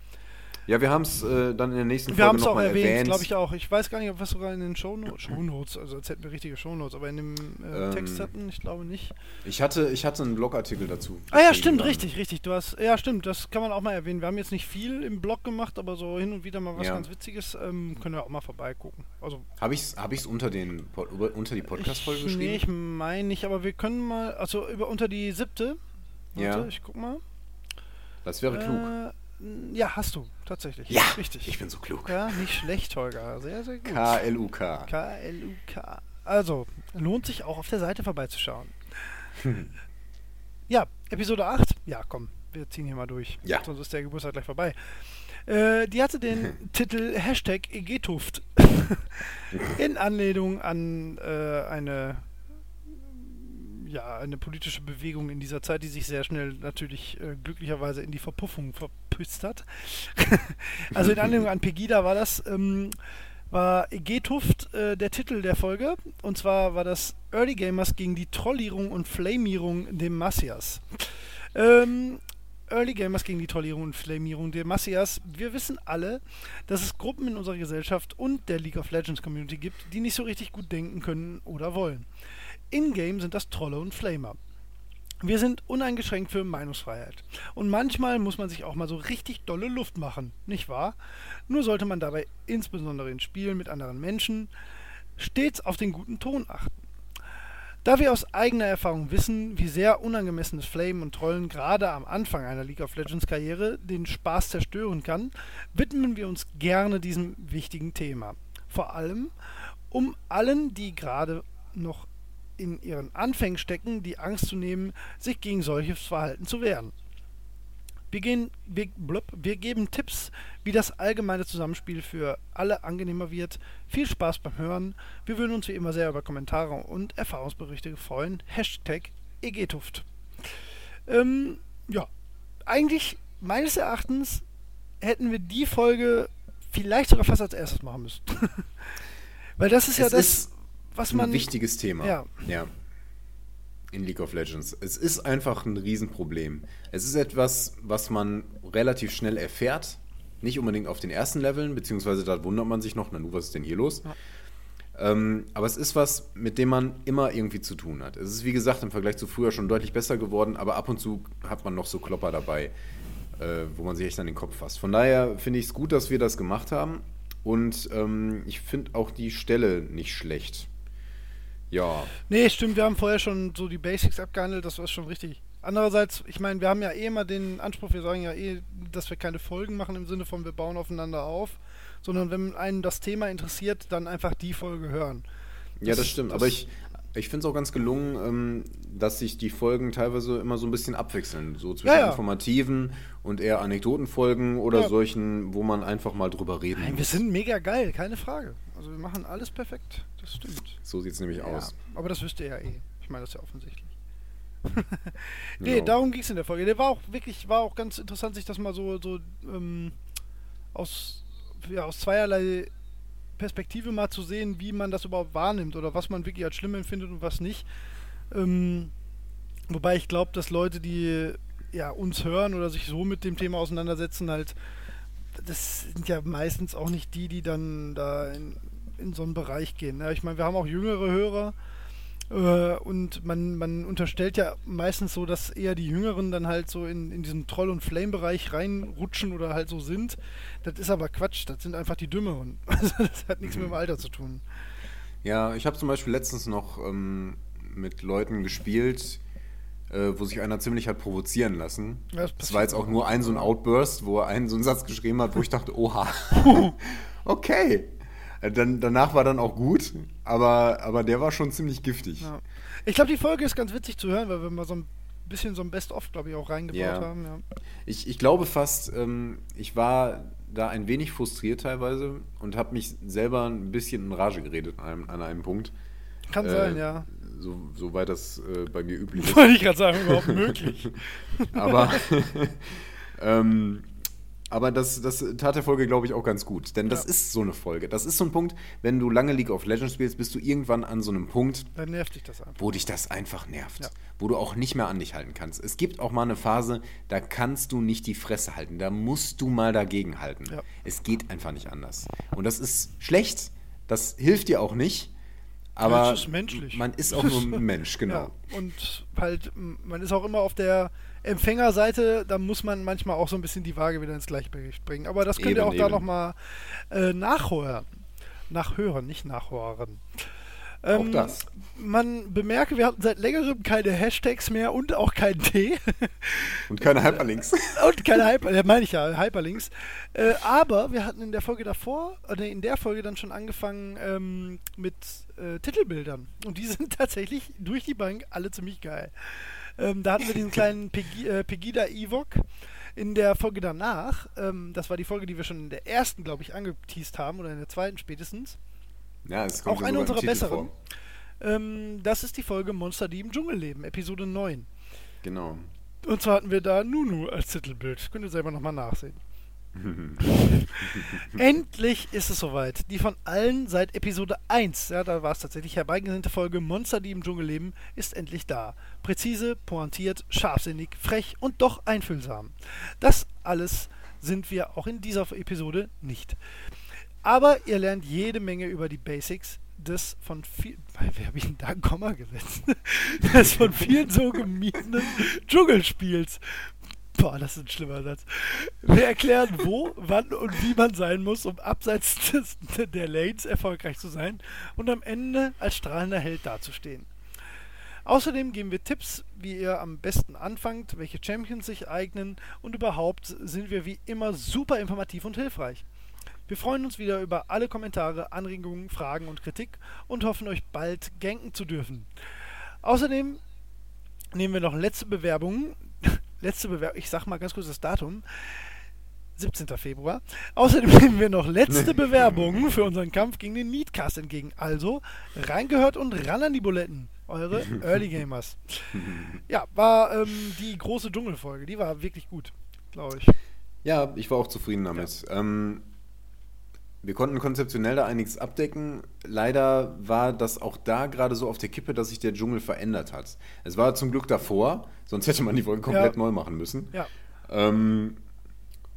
Ja, wir haben es äh, dann in der nächsten Wir haben Folge es auch nochmal erwähnt, erwähnt. glaube ich auch. Ich weiß gar nicht, ob wir es sogar in den Shownotes, Shownotes, also als hätten wir richtige Shownotes, aber in dem äh, Ähm, Text hatten, ich glaube nicht. Ich hatte, ich hatte einen Blogartikel dazu. Ah ja, stimmt, dann. richtig, richtig. Du hast, ja, stimmt, das kann man auch mal erwähnen. Wir haben jetzt nicht viel im Blog gemacht, aber so hin und wieder mal was Ja. ganz Witziges, ähm, können wir auch mal vorbeigucken. Also, Habe ich es hab ich's unter, den, unter die Podcast-Folge geschrieben? nee, ich meine nicht, aber wir können mal, also über unter die siebte. Warte, Ja. ich guck mal. das wäre klug. Ja, hast du, tatsächlich. Ja, richtig. Ich bin so klug. ja, nicht schlecht, Holger. Sehr, sehr gut. K-L-U-K. K-L-U-K. Also, lohnt sich auch auf der Seite vorbeizuschauen. Hm. Ja, Episode 8. Ja, komm, wir ziehen hier mal durch. Ja. Sonst ist der Geburtstag gleich vorbei. Äh, die hatte den Titel Hashtag Egetuft. In Anlehnung an äh, eine ja, eine politische Bewegung in dieser Zeit, die sich sehr schnell natürlich äh, glücklicherweise in die Verpuffung verpützt hat. also in Anlehnung an Pegida war das, ähm, war Egetuft äh, der Titel der Folge. Und zwar war das Early Gamers gegen die Trollierung und Flamierung dem Massias. Ähm, Early Gamers gegen die Trollierung und Flamierung der Massias. Wir wissen alle, dass es Gruppen in unserer Gesellschaft und der League of Legends Community gibt, die nicht so richtig gut denken können oder wollen. In-game sind das Trolle und Flamer. Wir sind uneingeschränkt für Meinungsfreiheit. Und manchmal muss man sich auch mal so richtig dolle Luft machen, nicht wahr? Nur sollte man dabei insbesondere in Spielen mit anderen Menschen stets auf den guten Ton achten. Da wir aus eigener Erfahrung wissen, wie sehr unangemessenes Flamen und Trollen gerade am Anfang einer League of Legends Karriere den Spaß zerstören kann, widmen wir uns gerne diesem wichtigen Thema. Vor allem, um allen, die gerade noch in ihren Anfängen stecken, die Angst zu nehmen, sich gegen solches Verhalten zu wehren. Wir, gehen, wir, blub, wir geben Tipps, wie das allgemeine Zusammenspiel für alle angenehmer wird. Viel Spaß beim Hören. Wir würden uns wie immer sehr über Kommentare und Erfahrungsberichte freuen. Hashtag EGTuft. Ähm, ja, eigentlich meines Erachtens hätten wir die Folge vielleicht sogar fast als erstes machen müssen. Weil das ist ja Es das, ist was ein man. wichtiges Thema. Ja. ja. In League of Legends. Es ist einfach ein Riesenproblem. Es ist etwas, was man relativ schnell erfährt. Nicht unbedingt auf den ersten Leveln, beziehungsweise da wundert man sich noch, na nu, was ist denn hier los? Ähm, aber es ist was, mit dem man immer irgendwie zu tun hat. Es ist, wie gesagt, im Vergleich zu früher schon deutlich besser geworden, aber ab und zu hat man noch so Klopper dabei, äh, wo man sich echt an den Kopf fasst. Von daher finde ich es gut, dass wir das gemacht haben. Und ähm, ich finde auch die Stelle nicht schlecht. Ja, Nee, stimmt, wir haben vorher schon so die Basics abgehandelt, das war schon richtig. Andererseits, ich meine, wir haben ja eh immer den Anspruch, wir sagen ja eh, dass wir keine Folgen machen im Sinne von wir bauen aufeinander auf, sondern wenn einen das Thema interessiert, dann einfach die Folge hören. ja, Das- das stimmt. das- aber ich, ich finde es auch ganz gelungen, ähm, dass sich die Folgen teilweise immer so ein bisschen abwechseln. So zwischen Ja, ja. informativen und eher Anekdotenfolgen oder Ja. solchen, wo man einfach mal drüber reden Nein, wir muss. sind mega geil, keine Frage. Also wir machen alles perfekt, das stimmt. So sieht es nämlich aus. aber das wüsst ihr ja eh. Ich meine, das ist ja offensichtlich. nee, Genau. darum ging es in der Folge. Der war auch wirklich, war auch ganz interessant, sich das mal so, so ähm, aus, ja, aus zweierlei Perspektive mal zu sehen, wie man das überhaupt wahrnimmt oder was man wirklich als schlimm empfindet und was nicht. Ähm, wobei ich glaube, dass Leute, die ja, uns hören oder sich so mit dem Thema auseinandersetzen, halt, das sind ja meistens auch nicht die, die dann da in, in so einen Bereich gehen. Ja, ich meine, wir haben auch jüngere Hörer und man, man unterstellt ja meistens so, dass eher die Jüngeren dann halt so in, in diesen Troll- und Flame-Bereich reinrutschen oder halt so sind. Das ist aber Quatsch, das sind einfach die Dümmeren. Also das hat nichts mit dem Alter zu tun. Ja, ich habe zum Beispiel letztens noch ähm, mit Leuten gespielt, äh, wo sich einer ziemlich hat provozieren lassen. Ja, das das war jetzt auch nur ein so ein Outburst, wo er einen so einen Satz geschrieben hat, wo ich dachte, oha, okay. Äh, Dann, danach war dann auch gut, aber, aber der war schon ziemlich giftig. Ja. Ich glaube, die Folge ist ganz witzig zu hören, weil wir mal so ein bisschen so ein Best-of, glaube ich, auch reingebaut Ja. haben. Ja. Ich, ich glaube fast, ähm, ich war da ein wenig frustriert teilweise und habe mich selber ein bisschen in Rage geredet an einem, an einem Punkt. Kann Äh, sein, ja. So, soweit das äh, bei mir üblich ist. Wollte ich gerade sagen, überhaupt möglich. Aber, ähm, aber das, das tat der Folge, glaube ich, auch ganz gut. Denn das Ja. ist so eine Folge. Das ist so ein Punkt, wenn du lange League of Legends spielst, bist du irgendwann an so einem Punkt, Dann nervt dich das einfach. wo dich das einfach nervt. Ja. Wo du auch nicht mehr an dich halten kannst. Es gibt auch mal eine Phase, da kannst du nicht die Fresse halten. Da musst du mal dagegen halten. Ja. Es geht einfach nicht anders. Und das ist schlecht. Das hilft dir auch nicht. Aber ist menschlich. man ist auch nur ein Mensch, genau. Und halt, man ist auch immer auf der Empfängerseite, da muss man manchmal auch so ein bisschen die Waage wieder ins Gleichgewicht bringen. Aber das könnt ihr Eben, auch da eben. nochmal äh, nachhören. Nachhören, nicht nachhören. Ähm, Auch das. Man bemerke, wir hatten seit längerem keine Hashtags mehr und auch keinen T. Und keine Hyperlinks. und keine Hyper, äh, meine ich ja, Hyperlinks. Äh, aber wir hatten in der Folge davor, oder in der Folge dann schon angefangen ähm, mit äh, Titelbildern. Und die sind tatsächlich durch die Bank alle ziemlich geil. Ähm, da hatten wir diesen kleinen äh, Pegida Evok. In der Folge danach, ähm, das war die Folge, die wir schon in der ersten, glaube ich, angeteased haben, oder in der zweiten spätestens, Ja, es kommt auch eine unserer besseren. Ähm, das ist die Folge Monster, die im Dschungel leben, Episode 9. Genau. Und zwar hatten wir da Nunu als Titelbild. Könnt ihr selber nochmal nachsehen. Endlich ist es soweit. Die von allen seit Episode 1, ja, da war es tatsächlich herbeigesehnte Folge Monster, die im Dschungel leben, ist endlich da. Präzise, pointiert, scharfsinnig, frech und doch einfühlsam. Das alles sind wir auch in dieser Episode nicht. Aber ihr lernt jede Menge über die Basics des von viel, wer habe ich denn da Komma gesetzt? des von vielen so gemiedenen Dschungelspiels. Boah, das ist ein schlimmer Satz. Wir erklären, wo, wann und wie man sein muss, um abseits des, der Lanes erfolgreich zu sein und am Ende als strahlender Held dazustehen. Außerdem geben wir Tipps, wie ihr am besten anfangt, welche Champions sich eignen und überhaupt sind wir wie immer super informativ und hilfreich. Wir freuen uns wieder über alle Kommentare, Anregungen, Fragen und Kritik und hoffen euch bald ganken zu dürfen. Außerdem nehmen wir noch letzte Bewerbungen. Letzte Bewerbung, ich sag mal ganz kurz das Datum. 17. Februar. Außerdem nehmen wir noch letzte Bewerbungen für unseren Kampf gegen den Needcast entgegen. Also reingehört und ran an die Buletten. Eure Early Gamers. Ja, war ähm, die große Dschungelfolge. Die war wirklich gut, glaube ich. Ja, ich war auch zufrieden damit. Ähm, wir konnten konzeptionell da einiges abdecken. Leider war das auch da gerade so auf der Kippe, dass sich der Dschungel verändert hat. Es war zum Glück davor, sonst hätte man die Folge komplett Ja. neu machen müssen. Ja. Ähm,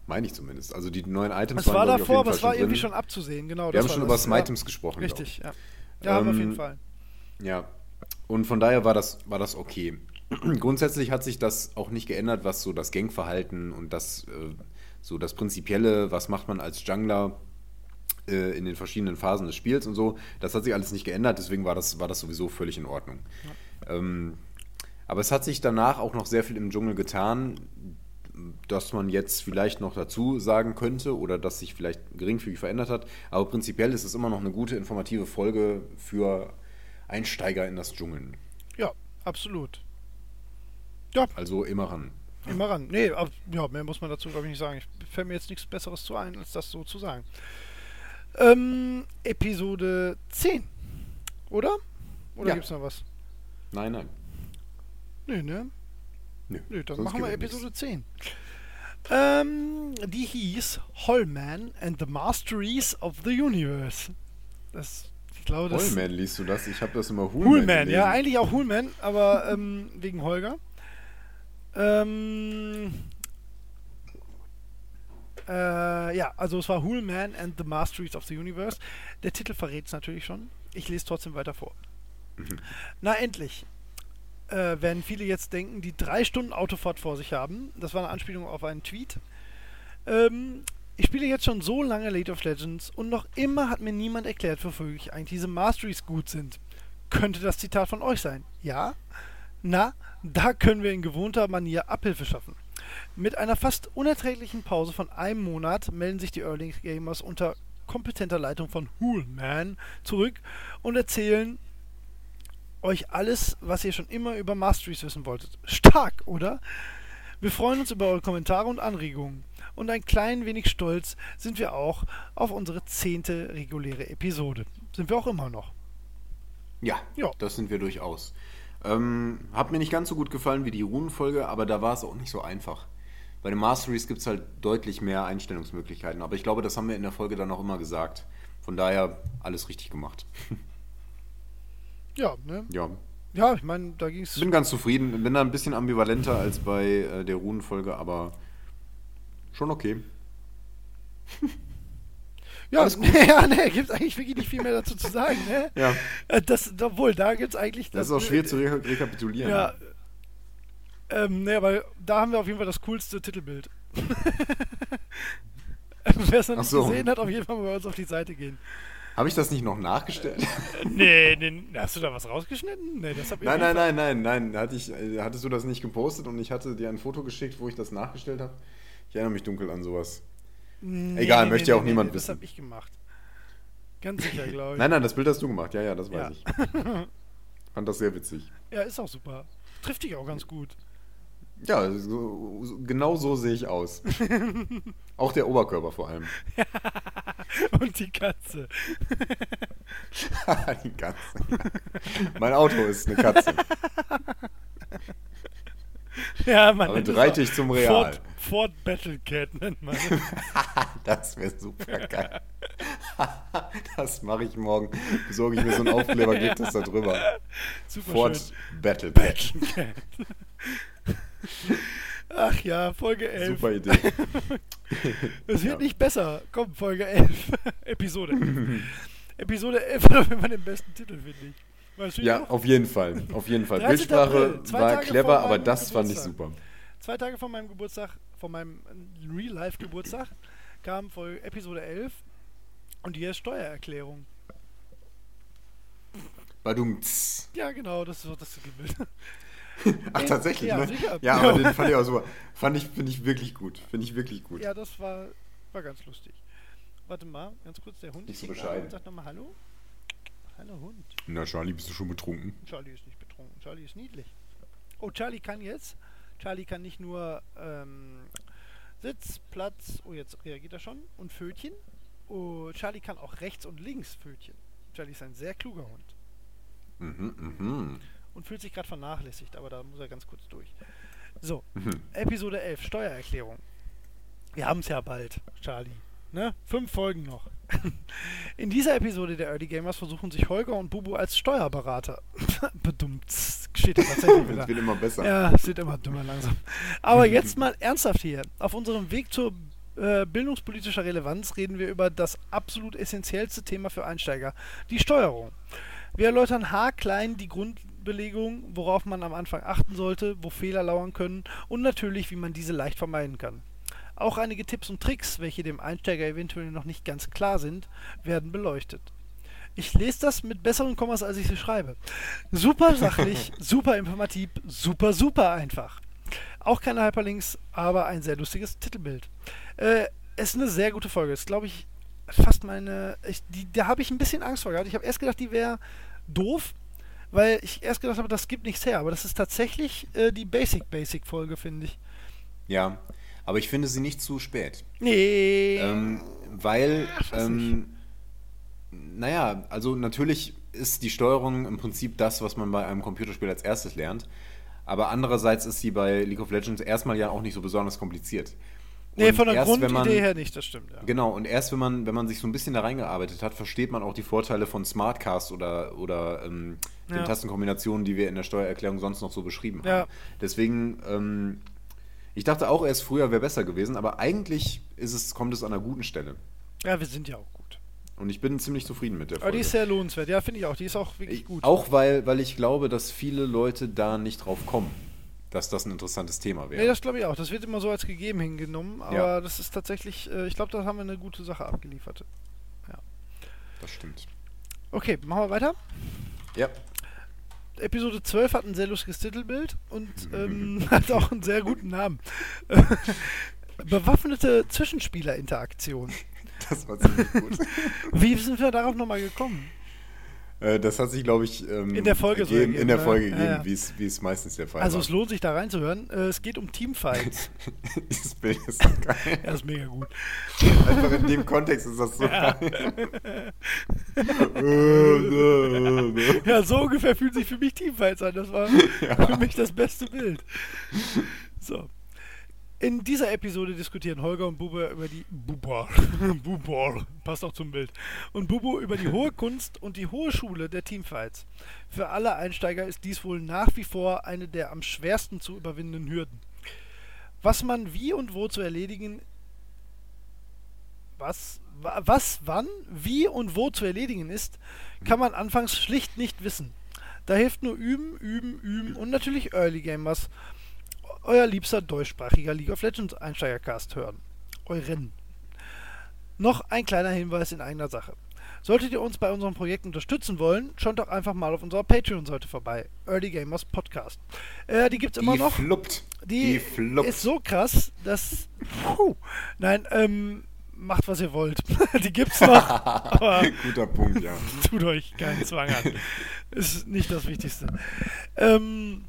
meine ich zumindest. Also die neuen Items Es war glaub ich, auf davor, aber es war irgendwie schon abzusehen. Genau, Wir das haben war schon das. über ja. Items gesprochen. Richtig, ja. Ja, wir auf Ähm, jeden Fall. Ja, und von daher war das, war das okay. Grundsätzlich hat sich das auch nicht geändert, was so das Gangverhalten und das, äh, so das Prinzipielle, was macht man als Jungler äh, in den verschiedenen Phasen des Spiels und so, das hat sich alles nicht geändert, deswegen war das, war das sowieso völlig in Ordnung. Ähm, aber es hat sich danach auch noch sehr viel im Dschungel getan, dass man jetzt vielleicht noch dazu sagen könnte oder dass sich vielleicht geringfügig verändert hat. Aber prinzipiell ist es immer noch eine gute informative Folge für Einsteiger in das Dschungeln. Ja, absolut. Also immer ran. Immer ran. Nee, ab- ja, mehr muss man dazu, glaube ich, nicht sagen. Ich fällt mir jetzt nichts Besseres zu ein, als das so zu sagen. Ähm, Episode 10. Oder? Oder Ja. gibt's noch was? Nein, nein. Nö, ne? Nö, Nö, dann sonst machen wir Episode 10. Ähm, die hieß Hollman and the Masteries of the Universe. Das, ich glaube, das Hullman liest du das? Ich habe das immer Hullman Hullman, ja, eigentlich auch Hullman, aber ähm, wegen Holger. Ähm, äh, ja, also es war Hullman and the Masteries of the Universe. Der Titel verrät es natürlich schon. Ich lese trotzdem weiter vor. Na endlich. Äh, werden viele jetzt denken, die drei Stunden Autofahrt vor sich haben. Das war eine Anspielung auf einen Tweet. Ähm, ich spiele jetzt schon so lange League of Legends und noch immer hat mir niemand erklärt, wofür ich eigentlich diese Masteries gut sind. Könnte das Zitat von euch sein? Ja? Na, da können wir in gewohnter Manier Abhilfe schaffen. Mit einer fast unerträglichen Pause von einem Monat melden sich die Early Gamers unter kompetenter Leitung von Hullman zurück und erzählen euch alles, was ihr schon immer über Masteries wissen wolltet. Stark, oder? Wir freuen uns über eure Kommentare und Anregungen. Und ein klein wenig stolz sind wir auch auf unsere zehnte reguläre Episode. Sind wir auch immer noch. Ja, Ja. das sind wir durchaus. Ähm, hat mir nicht ganz so gut gefallen wie die Runenfolge, aber da war es auch nicht so einfach. Bei den Masteries gibt es halt deutlich mehr Einstellungsmöglichkeiten, aber ich glaube, das haben wir in der Folge dann auch immer gesagt. Von daher alles richtig gemacht. Ja, ne? Ja, Ja, ich meine, da ging es. bin ganz zufrieden. Bin da ein bisschen ambivalenter als bei äh, der Runenfolge, aber schon okay. Ja, alles ja, ne, gibt eigentlich wirklich nicht viel mehr dazu zu sagen, ne? Ja, Äh, Das, obwohl, da gibt es eigentlich. das ist auch schwer zu re rekapitulieren. Ja. Ähm, ne, aber da haben wir auf jeden Fall das coolste Titelbild. Wer es noch nicht so. gesehen hat, auf jeden Fall mal bei uns auf die Seite gehen. Habe ich das nicht noch nachgestellt? Nee, nee, hast du da was rausgeschnitten? Nee, das hab ich Nein, nein, jeden nein, nein, nein. Hatte ich, äh, hattest du das nicht gepostet und ich hatte dir ein Foto geschickt, wo ich das nachgestellt habe? Ich erinnere mich dunkel an sowas. Nee, Egal, nee, möchte nee, ja auch nee, niemand nee, Das wissen. habe ich gemacht. Ganz sicher, glaube ich. Nein, nein, das Bild hast du gemacht. Ja, ja, das weiß Ja. ich. Fand das sehr witzig. Ja, ist auch super. Trifft dich auch ganz gut. Ja, so, genau so sehe ich aus. auch der Oberkörper vor allem. Und die Katze. Die Katze. mein Auto ist eine Katze. Ja, man Damit reite auch ich zum Real. Ford, Ford Battle Cat nennt man. Das wäre super geil. das mache ich morgen. Besorge ich mir so einen Aufkleber, gebe das da drüber. Super Ford schön. Battle. Ach ja, Folge 11. Super Idee. Es wird Ja. nicht besser. Komm, Folge 11. Episode 11. Episode 11 hat auf jeden Fall den besten Titel, finde ich. Weißt du Ja, noch? auf jeden Fall. Auf jeden Fall. 13. Bildsprache war Tage clever, aber das fand ich Geburtstag. super. Zwei Tage vor meinem Geburtstag, vor meinem Real-Life-Geburtstag, kam Folge Episode 11 und hier ist Steuererklärung. Badum. tss. Ja, genau, das ist das Titelbild. Ach, tatsächlich, Ja, ne? sicher. Ja, aber den fand ich auch super. Fand ich, finde ich wirklich gut. Finde ich wirklich gut. Ja, das war, war ganz lustig. warte mal, ganz kurz, der Hund Nicht ist so hier bescheiden. Sag nochmal Hallo. Hallo Hund. Na, Charlie, bist du schon betrunken? Charlie ist nicht betrunken, Charlie ist niedlich. Oh, Charlie kann jetzt. Charlie kann nicht nur ähm, Sitz, Platz, oh jetzt reagiert er schon, und Pfötchen. Oh, Charlie kann auch rechts und links Pfötchen. Charlie ist ein sehr kluger Hund Mhm, mhm. und fühlt sich gerade vernachlässigt, aber da muss er ganz kurz durch. So, Mhm. Episode 11, Steuererklärung. Wir haben es ja bald, Charlie. Ne? Fünf Folgen noch. In dieser Episode der Early Gamers versuchen sich Holger und Bubu als Steuerberater. Bedummt. Steht da tatsächlich wieder. Es wird immer besser. Ja, es wird immer dümmer langsam. Aber jetzt mal ernsthaft hier. Auf unserem Weg zur äh, bildungspolitischer Relevanz reden wir über das absolut essentiellste Thema für Einsteiger, die Steuerung. Wir erläutern haarklein die Grundbelegung, worauf man am Anfang achten sollte, wo Fehler lauern können und natürlich, wie man diese leicht vermeiden kann. Auch einige Tipps und Tricks, welche dem Einsteiger eventuell noch nicht ganz klar sind, werden beleuchtet. Ich lese das mit besseren Kommas, als ich sie schreibe. Super sachlich, super informativ, super, super einfach. Auch keine Hyperlinks, aber ein sehr lustiges Titelbild. Äh, es ist eine sehr gute Folge. Es ist, glaube ich, fast meine. Ich, die, da habe ich ein bisschen Angst vor gehabt. Ich habe erst gedacht, die wäre doof, weil ich erst gedacht habe, das gibt nichts her. Aber das ist tatsächlich äh, die Basic-Basic-Folge, finde ich. Ja, aber ich finde sie nicht zu spät. Nee. Ähm, weil, ähm, naja, also natürlich ist die Steuerung im Prinzip das, was man bei einem Computerspiel als erstes lernt. Aber andererseits ist sie bei League of Legends erstmal ja auch nicht so besonders kompliziert. nee, Und von der erst, Grundidee man- her nicht, das stimmt. Ja. Genau, und erst wenn man, wenn man sich so ein bisschen da reingearbeitet hat, versteht man auch die Vorteile von Smartcast oder, oder ähm, den Ja. Tastenkombinationen, die wir in der Steuererklärung sonst noch so beschrieben haben. Ja. Deswegen, ähm, ich dachte auch erst früher wäre besser gewesen, aber eigentlich ist es, kommt es an einer guten Stelle. ja, wir sind ja auch gut. Und ich bin ziemlich zufrieden mit der Aber Folge. die ist sehr lohnenswert. Ja, finde ich auch. Die ist auch wirklich Ich- gut. Auch weil, weil ich glaube, dass viele Leute da nicht drauf kommen, dass das ein interessantes Thema wäre. Nee, das glaube ich auch. Das wird immer so als gegeben hingenommen, aber Ja. das ist tatsächlich, äh, ich glaube, da haben wir eine gute Sache abgeliefert. das stimmt. Okay, machen wir weiter. Ja. Episode 12 hat ein sehr lustiges Titelbild und ähm, hat auch einen sehr guten Namen. Bewaffnete Zwischenspieler-Interaktion. Das war ziemlich gut. Wie sind wir darauf nochmal gekommen? Äh, das hat sich, glaube ich, ähm, In der Folge so gegeben, ergeben, in der ne? Folge Ja, gegeben, ja. wie es wie es meistens der Fall Also war. es lohnt sich da reinzuhören. Äh, es geht um Teamfights. Dieses Bild ist so geil. ja, ist mega gut. Einfach in dem Kontext ist das so geil. Ja, so ungefähr fühlen sich für mich Teamfights an. Das war für mich das beste Bild. So. In dieser Episode diskutieren Holger und Bubu über die Bubar. Bubar. Passt auch zum Bild. Und Bubu über die hohe Kunst und die hohe Schule der Teamfights. Für alle Einsteiger ist dies wohl nach wie vor eine der am schwersten zu überwindenden Hürden. Was man wie und wo zu erledigen was, wa- was, wann, wie und wo zu erledigen ist, kann man anfangs schlicht nicht wissen. Da hilft nur üben, üben, üben und natürlich Early Gamers. Euer liebster deutschsprachiger League of Legends Einsteigercast hören. Euren. Noch ein kleiner Hinweis in eigener Sache. Solltet ihr uns bei unserem Projekt unterstützen wollen, schaut doch einfach mal auf unserer Patreon-Seite vorbei. Early Gamers Podcast. Äh, die gibt's immer Die noch. fluppt. Die, Die fluppt. ist so krass, dass. Puh, nein, ähm, macht was ihr wollt. die gibt's noch, aber Guter Punkt, ja. tut euch keinen Zwang an. Ist nicht das Wichtigste. Ähm,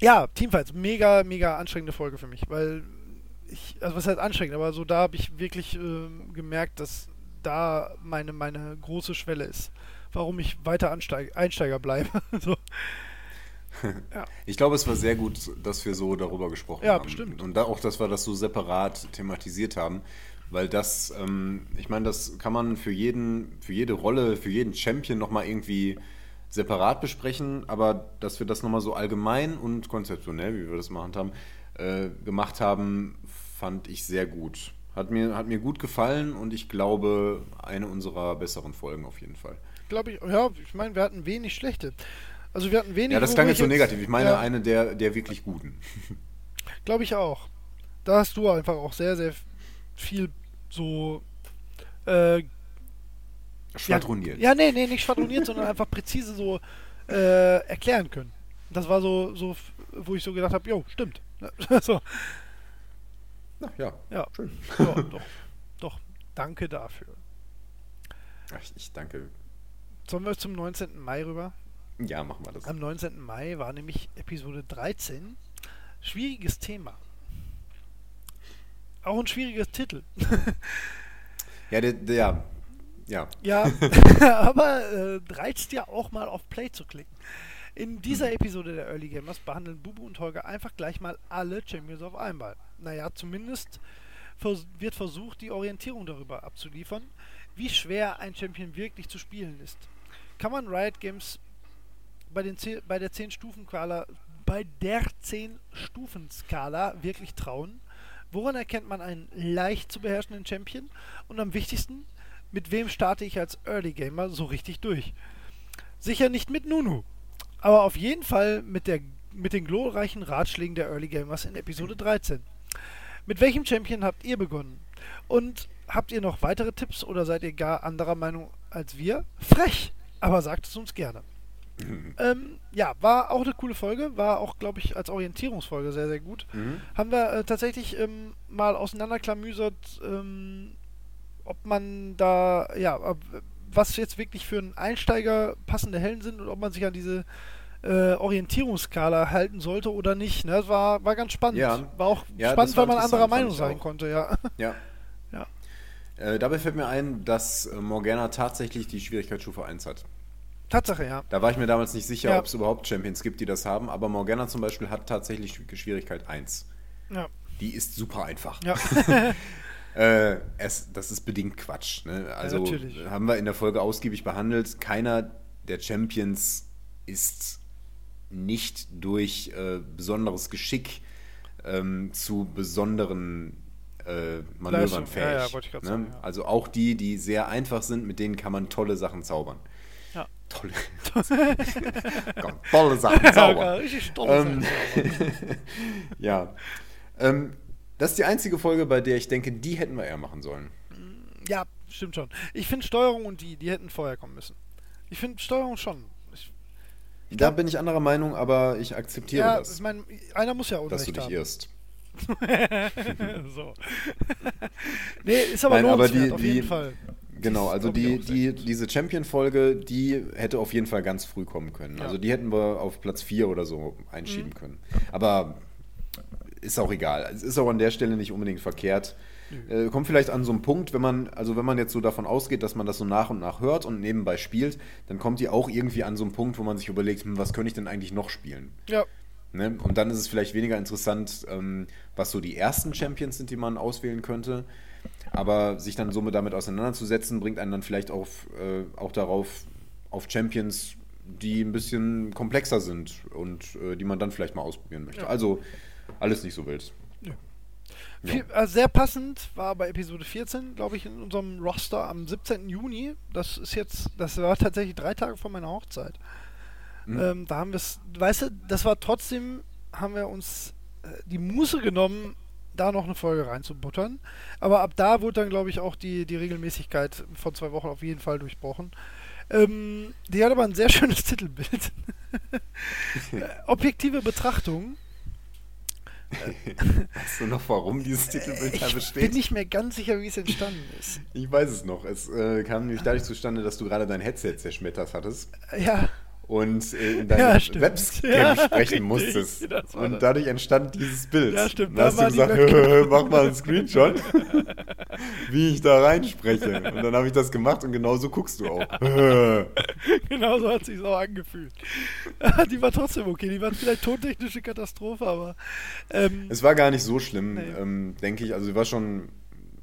ja, Teamfights, mega, mega anstrengende Folge für mich, weil ich, also was heißt anstrengend, aber so da habe ich wirklich ähm, gemerkt, dass da meine, meine große Schwelle ist, warum ich weiter Ansteig Einsteiger bleibe. so. Ich glaube, es war sehr gut, dass wir so darüber gesprochen Ja, haben. bestimmt. Und da auch, dass wir das so separat thematisiert haben. Weil das, ähm, ich meine, das kann man für jeden, für jede Rolle, für jeden Champion nochmal irgendwie separat besprechen, aber dass wir das nochmal so allgemein und konzeptionell, wie wir das gemacht haben, äh, gemacht haben, fand ich sehr gut. Hat mir, hat mir gut gefallen und ich glaube, eine unserer besseren Folgen auf jeden Fall. Glaube ich, ja, ich meine, wir hatten wenig schlechte. Also wir hatten wenig. Ja, das klang jetzt so negativ. Ich meine ja, eine der, der wirklich guten. Glaube ich auch. Da hast du einfach auch sehr, sehr viel so. Äh, Schwadroniert. Ja, ja, nee, nee, nicht schwadroniert, sondern einfach präzise so äh, erklären können. Das war so, so, wo ich so gedacht habe, jo, stimmt. so, Na, ja. ja. Schön. ja, doch, doch. Danke dafür. Ach, ich danke. Sollen wir zum 19. Mai rüber? Ja, machen wir das. Am 19. Mai war nämlich Episode 13. Schwieriges Thema. Auch ein schwieriger Titel. Ja, der, der, ja. Ja. Ja, aber äh, reizt ja auch mal auf Play zu klicken. In dieser Episode der Early Gamers behandeln Bubu und Holger einfach gleich mal alle Champions auf einmal. Naja, zumindest vers wird versucht, die Orientierung darüber abzuliefern, wie schwer ein Champion wirklich zu spielen ist. Kann man Riot Games bei, den bei der 10-Stufen-Skala bei der 10-Stufen-Skala wirklich trauen? Woran erkennt man einen leicht zu beherrschenden Champion? Und am wichtigsten, mit wem starte ich als Early Gamer so richtig durch? Sicher nicht mit Nunu, aber auf jeden Fall mit, der, mit den glorreichen Ratschlägen der Early Gamers in Episode 13. Mit welchem Champion habt ihr begonnen? Und habt ihr noch weitere Tipps oder seid ihr gar anderer Meinung als wir? Frech, aber sagt es uns gerne. Ähm, ja, war auch eine coole Folge, war auch, glaube ich, als Orientierungsfolge sehr, sehr gut. Mhm. Haben wir äh, tatsächlich ähm, mal auseinanderklamüsert, ähm, ob man da, ja, was jetzt wirklich für einen Einsteiger passende Helden sind und ob man sich an diese äh, Orientierungsskala halten sollte oder nicht. Ne? Das war, war ganz spannend. Ja. War auch Ja, spannend, war weil man anderer Meinung sein konnte, ja. Ja. Ja. Äh, dabei fällt mir ein, dass äh, Morgana tatsächlich die Schwierigkeitsstufe 1 hat. Tatsache, ja. Da war ich mir damals nicht sicher, Ja. ob es überhaupt Champions gibt, die das haben, aber Morgana zum Beispiel hat tatsächlich Schw- Schwierigkeit 1. Ja. Die ist super einfach. Ja. Äh, es, das ist bedingt Quatsch. Ne? Also natürlich. haben wir in der Folge ausgiebig behandelt. Keiner der Champions ist nicht durch äh, besonderes Geschick ähm, zu besonderen äh, Manövern fähig. Ja, ja, ne? sagen, ja. Also auch die, die sehr einfach sind, mit denen kann man tolle Sachen zaubern. Ja. Tolle, tolle Sachen zaubern. Ähm, ja. Ähm, das ist die einzige Folge, bei der ich denke, die hätten wir eher machen sollen. ja, stimmt schon. Ich finde Steuerung und die, die hätten vorher kommen müssen. Ich finde Steuerung schon. Ich, Da bin ich anderer Meinung, aber ich akzeptiere ja, das, ich meine, einer muss ja dass du Unrecht dich haben. irrst. so. nee, ist aber Nein, aber die- auf die- jeden Fall. Genau, also glaub ich, die, die, diese Champion-Folge, die hätte auf jeden Fall ganz früh kommen können. Ja. Also die hätten wir auf Platz 4 oder so einschieben können. Aber ist auch egal. Es ist auch an der Stelle nicht unbedingt verkehrt. Äh, kommt vielleicht an so einen Punkt, wenn man, also wenn man jetzt so davon ausgeht, dass man das so nach und nach hört und nebenbei spielt, dann kommt die auch irgendwie an so einen Punkt, wo man sich überlegt, hm, was könnte ich denn eigentlich noch spielen? Ja, Ne? Und dann ist es vielleicht weniger interessant, ähm, was so die ersten Champions sind, die man auswählen könnte. Aber sich dann somit damit auseinanderzusetzen, bringt einen dann vielleicht auf, äh, auch darauf, auf Champions, die ein bisschen komplexer sind und äh, die man dann vielleicht mal ausprobieren möchte. Ja. Also alles nicht so wild. Ja. Viel, also sehr passend war bei Episode 14, glaube ich, in unserem Roster am 17. Juni. Das ist jetzt, das war tatsächlich drei Tage vor meiner Hochzeit. Mhm. Ähm, da haben wir es, weißt du, das war trotzdem, haben wir uns äh, die Muße genommen, da noch eine Folge reinzubuttern. Aber ab da wurde dann, glaube ich, auch die, die Regelmäßigkeit von zwei Wochen auf jeden Fall durchbrochen. Ähm, die hat aber ein sehr schönes Titelbild. Äh, Objektive Betrachtung. Weißt du noch, warum dieses Titelbild da Ich besteht? bin nicht mehr ganz sicher, wie es entstanden ist. ich weiß es noch. Es äh, kam nämlich dadurch zustande, dass du gerade dein Headset zerschmettert hattest. Ja, und in Ja, deinem stimmt. Webcam Ja, sprechen richtig. musstest. Und das. dadurch entstand dieses Bild. Ja, stimmt. Dann hast Da du gesagt, mach mal einen Screenshot, wie ich da reinspreche. Und dann habe ich das gemacht und genau so guckst du auch. genau so hat sich auch angefühlt. die war trotzdem okay. Die war vielleicht tontechnische Katastrophe, aber ähm, es war gar nicht so schlimm, Nee. ähm, denke ich. Also sie war schon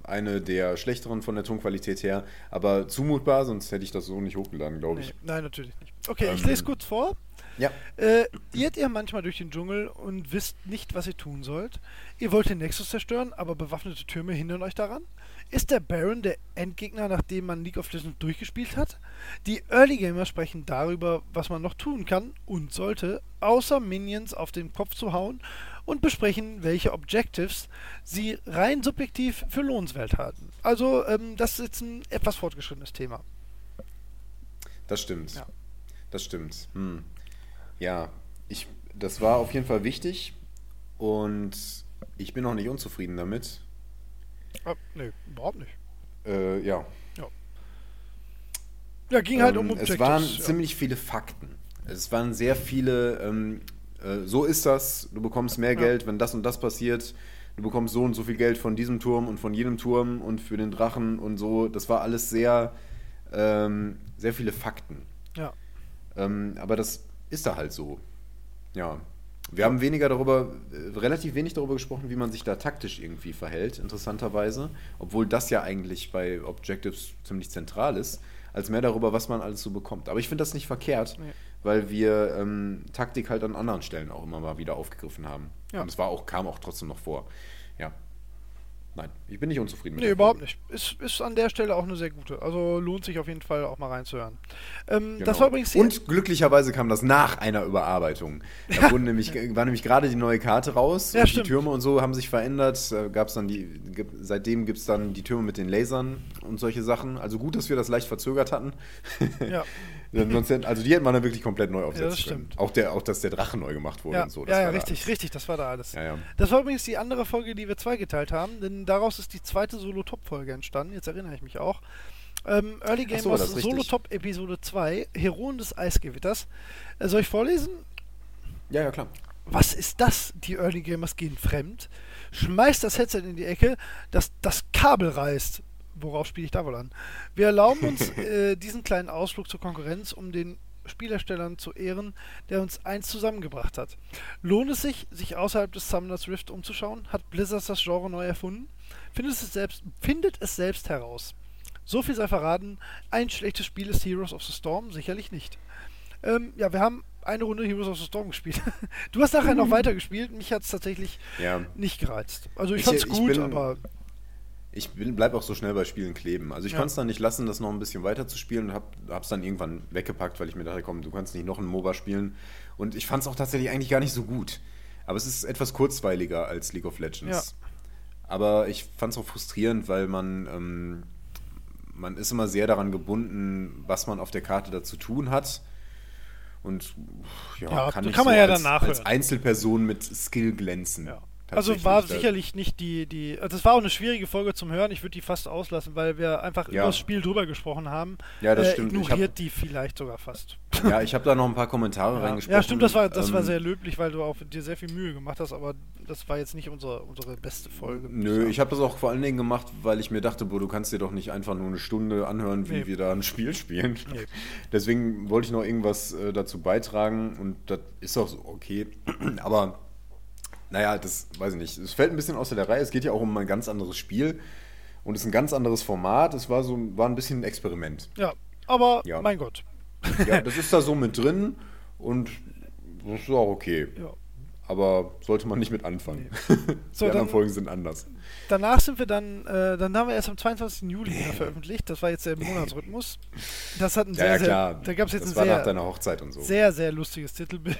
eine der schlechteren von der Tonqualität her, aber zumutbar, sonst hätte ich das so nicht hochgeladen, glaube nee, ich. nein, natürlich nicht. Okay, ich Ähm, lese kurz vor. Ja. Äh, irrt ihr manchmal durch den Dschungel und wisst nicht, was ihr tun sollt? Ihr wollt den Nexus zerstören, aber bewaffnete Türme hindern euch daran? Ist der Baron der Endgegner, nachdem man League of Legends durchgespielt hat? Die Early Gamer sprechen darüber, was man noch tun kann und sollte, außer Minions auf den Kopf zu hauen und besprechen, welche Objectives sie rein subjektiv für lohnenswert halten. Also, ähm, das ist jetzt ein etwas fortgeschrittenes Thema. Das stimmt. Ja. Das stimmt. Hm. Ja, ich, das war auf jeden Fall wichtig und ich bin noch nicht unzufrieden damit. Ah, nee, überhaupt nicht. Äh, ja. Ja. Ja, ging halt um Ähm, Objectives. Es waren ja. ziemlich viele Fakten. Es waren sehr viele, ähm, äh, so ist das, du bekommst mehr Geld, wenn das und das passiert. Du bekommst so und so viel Geld von diesem Turm und von jenem Turm und für den Drachen und so. Das war alles sehr, ähm, sehr viele Fakten. Ja. Ähm, aber das ist da halt so. Ja. Wir haben weniger darüber, äh, relativ wenig darüber gesprochen, wie man sich da taktisch irgendwie verhält, interessanterweise. Obwohl das ja eigentlich bei Objectives ziemlich zentral ist, als mehr darüber, was man alles so bekommt. Aber ich finde das nicht verkehrt, Nee. Weil wir ähm, Taktik halt an anderen Stellen auch immer mal wieder aufgegriffen haben. Ja. Und es war auch, kam auch trotzdem noch vor. Ja. Nein, ich bin nicht unzufrieden mit Nee, überhaupt nicht. Ist, ist an der Stelle auch eine sehr gute. Also lohnt sich auf jeden Fall auch mal reinzuhören. Ähm, Genau. Das war übrigens Und glücklicherweise kam das nach einer Überarbeitung. Da wurden nämlich, war nämlich gerade die neue Karte raus. Ja, stimmt. Die Türme und so haben sich verändert. Da gab's dann die, seitdem gibt es dann die Türme mit den Lasern und solche Sachen. Also gut, dass wir das leicht verzögert hatten. Ja. Also die hätten wir dann wirklich komplett neu aufsetzen das können. stimmt. Auch, der, auch, dass der Drache neu gemacht wurde Ja, und so. das ja, ja richtig, alles. richtig, das war da alles. Ja, ja. Das war übrigens die andere Folge, die wir zweigeteilt haben, denn daraus ist die zweite Solo-Top-Folge entstanden, jetzt erinnere ich mich auch. Ähm, Early Ach so, das richtig. Solo-Top Episode 2, Heroen des Eisgewitters. Äh, soll ich vorlesen? ja, ja, klar. Was ist das? Die Early Gamers gehen fremd. Schmeißt das Headset in die Ecke, das das Kabel reißt. Worauf spiele ich da wohl an? Wir erlauben uns äh, diesen kleinen Ausflug zur Konkurrenz, um den Spielerstellern zu ehren, der uns eins zusammengebracht hat. Lohnt es sich, sich außerhalb des Summoners Rift umzuschauen? Hat Blizzard das Genre neu erfunden? Findet es selbst, findet es selbst heraus. So viel sei verraten, ein schlechtes Spiel ist Heroes of the Storm sicherlich nicht. Ähm, ja, wir haben eine Runde Heroes of the Storm gespielt. du hast nachher noch weiter gespielt, mich hat es tatsächlich Ja. nicht gereizt. Also ich, Ich- fand's ich gut, bin- aber Ich bin, bleib auch so schnell bei Spielen kleben. Also ich Ja. konnte es dann nicht lassen, das noch ein bisschen weiter zu spielen und hab, hab's dann irgendwann weggepackt, weil ich mir dachte, komm, du kannst nicht noch ein MOBA spielen. Und ich fand es auch tatsächlich eigentlich gar nicht so gut. Aber es ist etwas kurzweiliger als League of Legends. Aber ich fand es auch frustrierend, weil man, ähm, man ist immer sehr daran gebunden, was man auf der Karte da zu tun hat. Und ja, Ja, kann so kann man so ja als, als Einzelperson mit Skill glänzen. ja. Also war. Da- sicherlich nicht die, die. Also das war auch eine schwierige Folge zum Hören. Ich würde die fast auslassen, weil wir einfach Ja. über das Spiel drüber gesprochen haben. Ja, das äh, stimmt. Ich Ignoriert hab- die vielleicht sogar fast. Ja, ich habe da noch ein paar Kommentare Ja, reingesprochen. ja stimmt, das war, das war Ähm, sehr löblich, weil du auch dir sehr viel Mühe gemacht hast, aber das war jetzt nicht unsere, unsere beste Folge. Nö, sagen. ich habe das auch vor allen Dingen gemacht, weil ich mir dachte, boah, du kannst dir doch nicht einfach nur eine Stunde anhören, wie Nee. wir da ein Spiel spielen. Nee. Deswegen wollte ich noch irgendwas äh, dazu beitragen und das ist auch so okay. Aber naja, das weiß ich nicht. Es fällt ein bisschen außer der Reihe. Es geht ja auch um ein ganz anderes Spiel und es ist ein ganz anderes Format. Es war so war ein bisschen ein Experiment. Ja, aber Ja. mein Gott. Ja, das ist da so mit drin und das ist auch okay. Ja. Aber sollte man nicht mit anfangen. So, Die anderen Folgen sind anders. Danach sind wir dann, äh, dann haben wir erst am 22. Juli wieder veröffentlicht. Das war jetzt der Monatsrhythmus. Das hat ein Ja, sehr, ja sehr, klar. da gab es jetzt das ein war nach sehr, deiner Hochzeit und so. sehr, sehr lustiges Titelbild.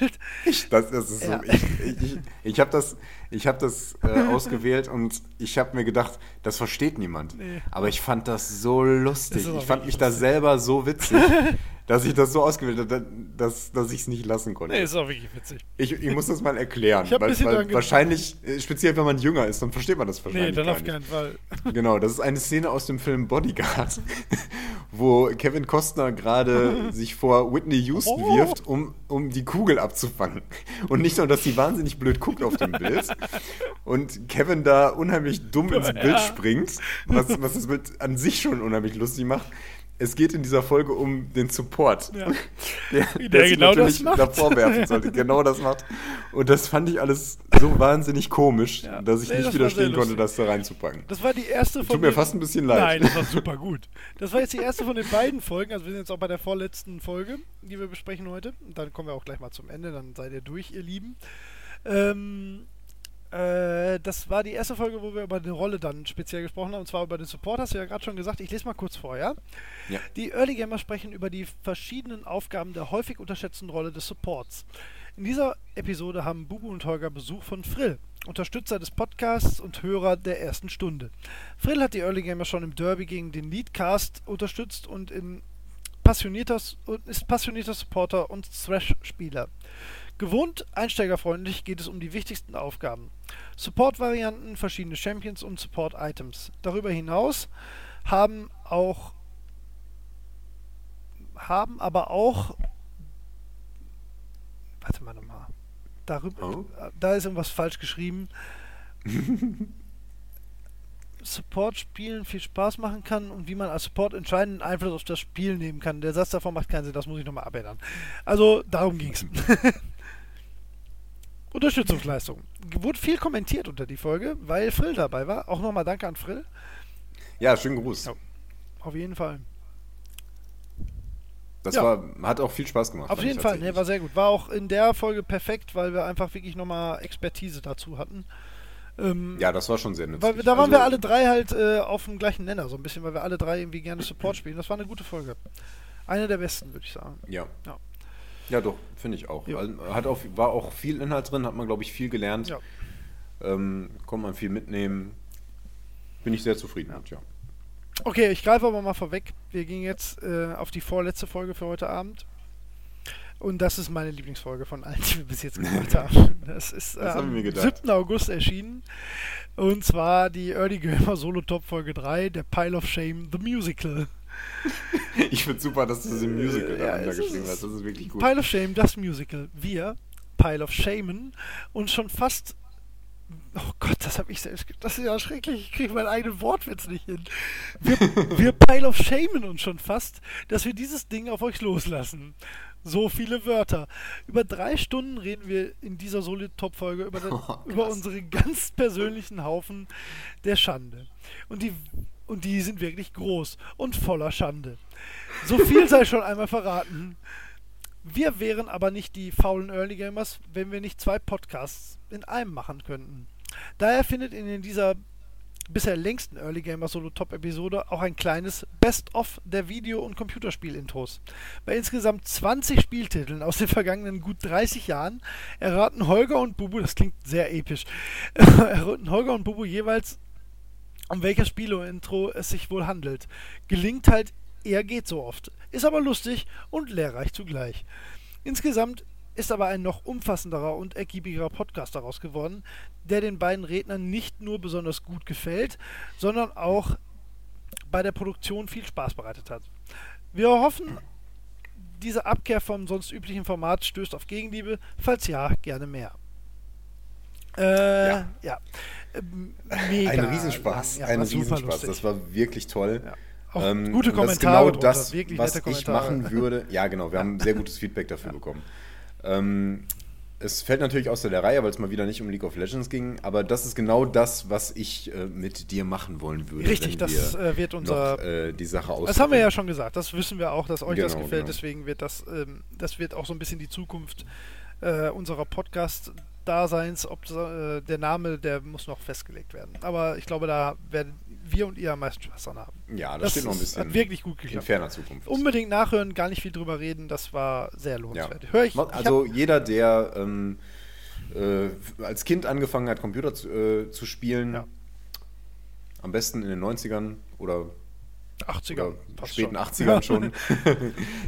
Das, das ist Ja. so. Ich, ich, ich, ich habe das, ich hab das äh, ausgewählt und ich habe mir gedacht, das versteht niemand. Nee. Aber ich fand das so lustig. Das Ich fand mich da selber so witzig, dass ich das so ausgewählt habe, dass, dass ich es nicht lassen konnte. Nee, ist auch wirklich witzig. Ich, ich muss das mal erklären. Ich weil, bisschen weil wahrscheinlich, äh, speziell wenn man jünger ist, dann versteht man das Nee, wahrscheinlich. dann gar auf keinen Fall. Genau, das ist eine Szene aus dem Film Bodyguard, wo Kevin Costner gerade sich vor Whitney Houston Oh. wirft, um, um die Kugel abzufangen. Und nicht nur, dass sie wahnsinnig blöd guckt auf dem Bild und Kevin da unheimlich dumm ins Bild springt, was, was das Bild an sich schon unheimlich lustig macht. Es geht in dieser Folge um den Support, Ja. der, Der der genau das natürlich davor werfen sollte. Genau das macht. Und das fand ich alles so wahnsinnig komisch, Ja. dass ich Nee, nicht das widerstehen konnte, das da reinzupacken. Das war die erste von Tut mir den- fast ein bisschen leid. Nein, das war super gut. Das war jetzt die erste von den beiden Folgen. Also wir sind jetzt auch bei der vorletzten Folge, die wir besprechen heute. Und dann kommen wir auch gleich mal zum Ende. Dann seid ihr durch, ihr Lieben. Ähm, äh, das war die erste Folge, wo wir über eine Rolle dann speziell gesprochen haben. Und zwar über den Support. Hast du ja gerade schon gesagt. Ich lese mal kurz vor, ja? Ja. Die Early Gamer sprechen über die verschiedenen Aufgaben der häufig unterschätzten Rolle des Supports. In dieser Episode haben Bubu und Holger Besuch von Frill, Unterstützer des Podcasts und Hörer der ersten Stunde. Frill hat die Early Gamer schon im Derby gegen den Leadcast unterstützt und, in passionierter, und ist passionierter Supporter und Thrash-Spieler. Gewohnt einsteigerfreundlich geht es um die wichtigsten Aufgaben. Support-Varianten, verschiedene Champions und Support-Items. Darüber hinaus haben auch haben aber auch. Warte mal nochmal. Darüber, Oh. Da ist irgendwas falsch geschrieben. Support-Spielen viel Spaß machen kann und wie man als Support entscheidenden Einfluss auf das Spiel nehmen kann. Der Satz davon macht keinen Sinn, das muss ich nochmal abändern. Also, darum ging's. Unterstützungsleistung. Wurde viel kommentiert unter die Folge, weil Frill dabei war. Auch nochmal danke an Frill. Ja, schönen Gruß. Ja. Auf jeden Fall. Das Ja. war, hat auch viel Spaß gemacht. Auf jeden Fall, ne, war sehr gut. War auch in der Folge perfekt, weil wir einfach wirklich nochmal Expertise dazu hatten. Ähm, Ja, das war schon sehr nützlich. weil da waren Also, wir alle drei halt äh, auf dem gleichen Nenner, so ein bisschen, weil wir alle drei irgendwie gerne Support spielen. Das war eine gute Folge. Eine der besten, würde ich sagen. Ja. Ja. Ja, doch, finde ich auch. Ja. Also, Hat auch. War auch viel Inhalt drin, hat man, glaube ich, viel gelernt. Ja. Ähm, konnte man viel mitnehmen. Bin ich sehr zufrieden mit, ja. Okay, ich greife aber mal vorweg. Wir gehen jetzt äh, auf die vorletzte Folge für heute Abend. Und das ist meine Lieblingsfolge von allen, die wir bis jetzt gemacht haben. Das ist Das äh, am gedacht. 7. August erschienen. Und zwar die Early Gamer Solo Top Folge 3, der Pile of Shame, The Musical. Ich finde super, dass du das im Musical Ja, darunter geschrieben hast. Das ist wirklich gut. Pile of Shame, das Musical. Wir, Pile of Shamen, und schon fast. Oh Gott, das habe ich selbst. Das ist ja schrecklich. Ich kriege meinen eigenen Wortwitz nicht hin. Wir, wir Pile of Shamen uns schon fast, dass wir dieses Ding auf euch loslassen. So viele Wörter. Über drei Stunden reden wir in dieser Solid-Top-Folge über, Oh, über unsere ganz persönlichen Haufen der Schande. Und die, und die sind wirklich groß und voller Schande. So viel sei schon einmal verraten. Wir wären aber nicht die faulen Early Gamers, wenn wir nicht zwei Podcasts in einem machen könnten. Daher findet in dieser bisher längsten Early Gamer Solo Top Episode auch ein kleines Best-of der Video- und Computerspiel-Intros. Bei insgesamt 20 Spieltiteln aus den vergangenen gut 30 Jahren erraten Holger und Bubu, das klingt sehr episch, erraten Holger und Bubu jeweils, um welches Spielo-Intro es sich wohl handelt. Gelingt halt eher geht so oft. Ist aber lustig und lehrreich zugleich. Insgesamt ist aber ein noch umfassenderer und ergiebigerer Podcast daraus geworden, der den beiden Rednern nicht nur besonders gut gefällt, sondern auch bei der Produktion viel Spaß bereitet hat. Wir hoffen, diese Abkehr vom sonst üblichen Format stößt auf Gegenliebe. Falls ja, gerne mehr. Äh, ja. Ja. Ähm, Mega. ein Riesenspaß. Ja, ein Riesenspaß. Das war wirklich toll. Ja. Ähm, gute und das ist Kommentare. genau das, was ich Kommentare. machen würde. Ja, genau. Wir haben sehr gutes Feedback dafür bekommen. Ähm, es fällt natürlich aus der Reihe, weil es mal wieder nicht um League of Legends ging, aber das ist genau das, was ich äh, mit dir machen wollen würde. Richtig, das wir äh, wird unser noch, äh, die Sache aus. Das haben wir ja schon gesagt, das wissen wir auch, dass euch das Genau, gefällt, genau. deswegen wird das, ähm, das wird auch so ein bisschen die Zukunft äh, unserer Podcast-Daseins, ob äh, der Name, der muss noch festgelegt werden. Aber ich glaube, da werden wir und ihr am meisten Spaß dran haben. Ja, das, Das steht noch ein bisschen hat wirklich gut in geklappt. ferner Zukunft. Unbedingt nachhören, gar nicht viel drüber reden, das war sehr Ja. lohnenswert. Hör ich, ich also jeder, der ähm, äh, als Kind angefangen hat, Computer zu, äh, zu spielen, Ja. am besten in den 90ern oder hab 80er, oder passt späten schon. 80ern schon.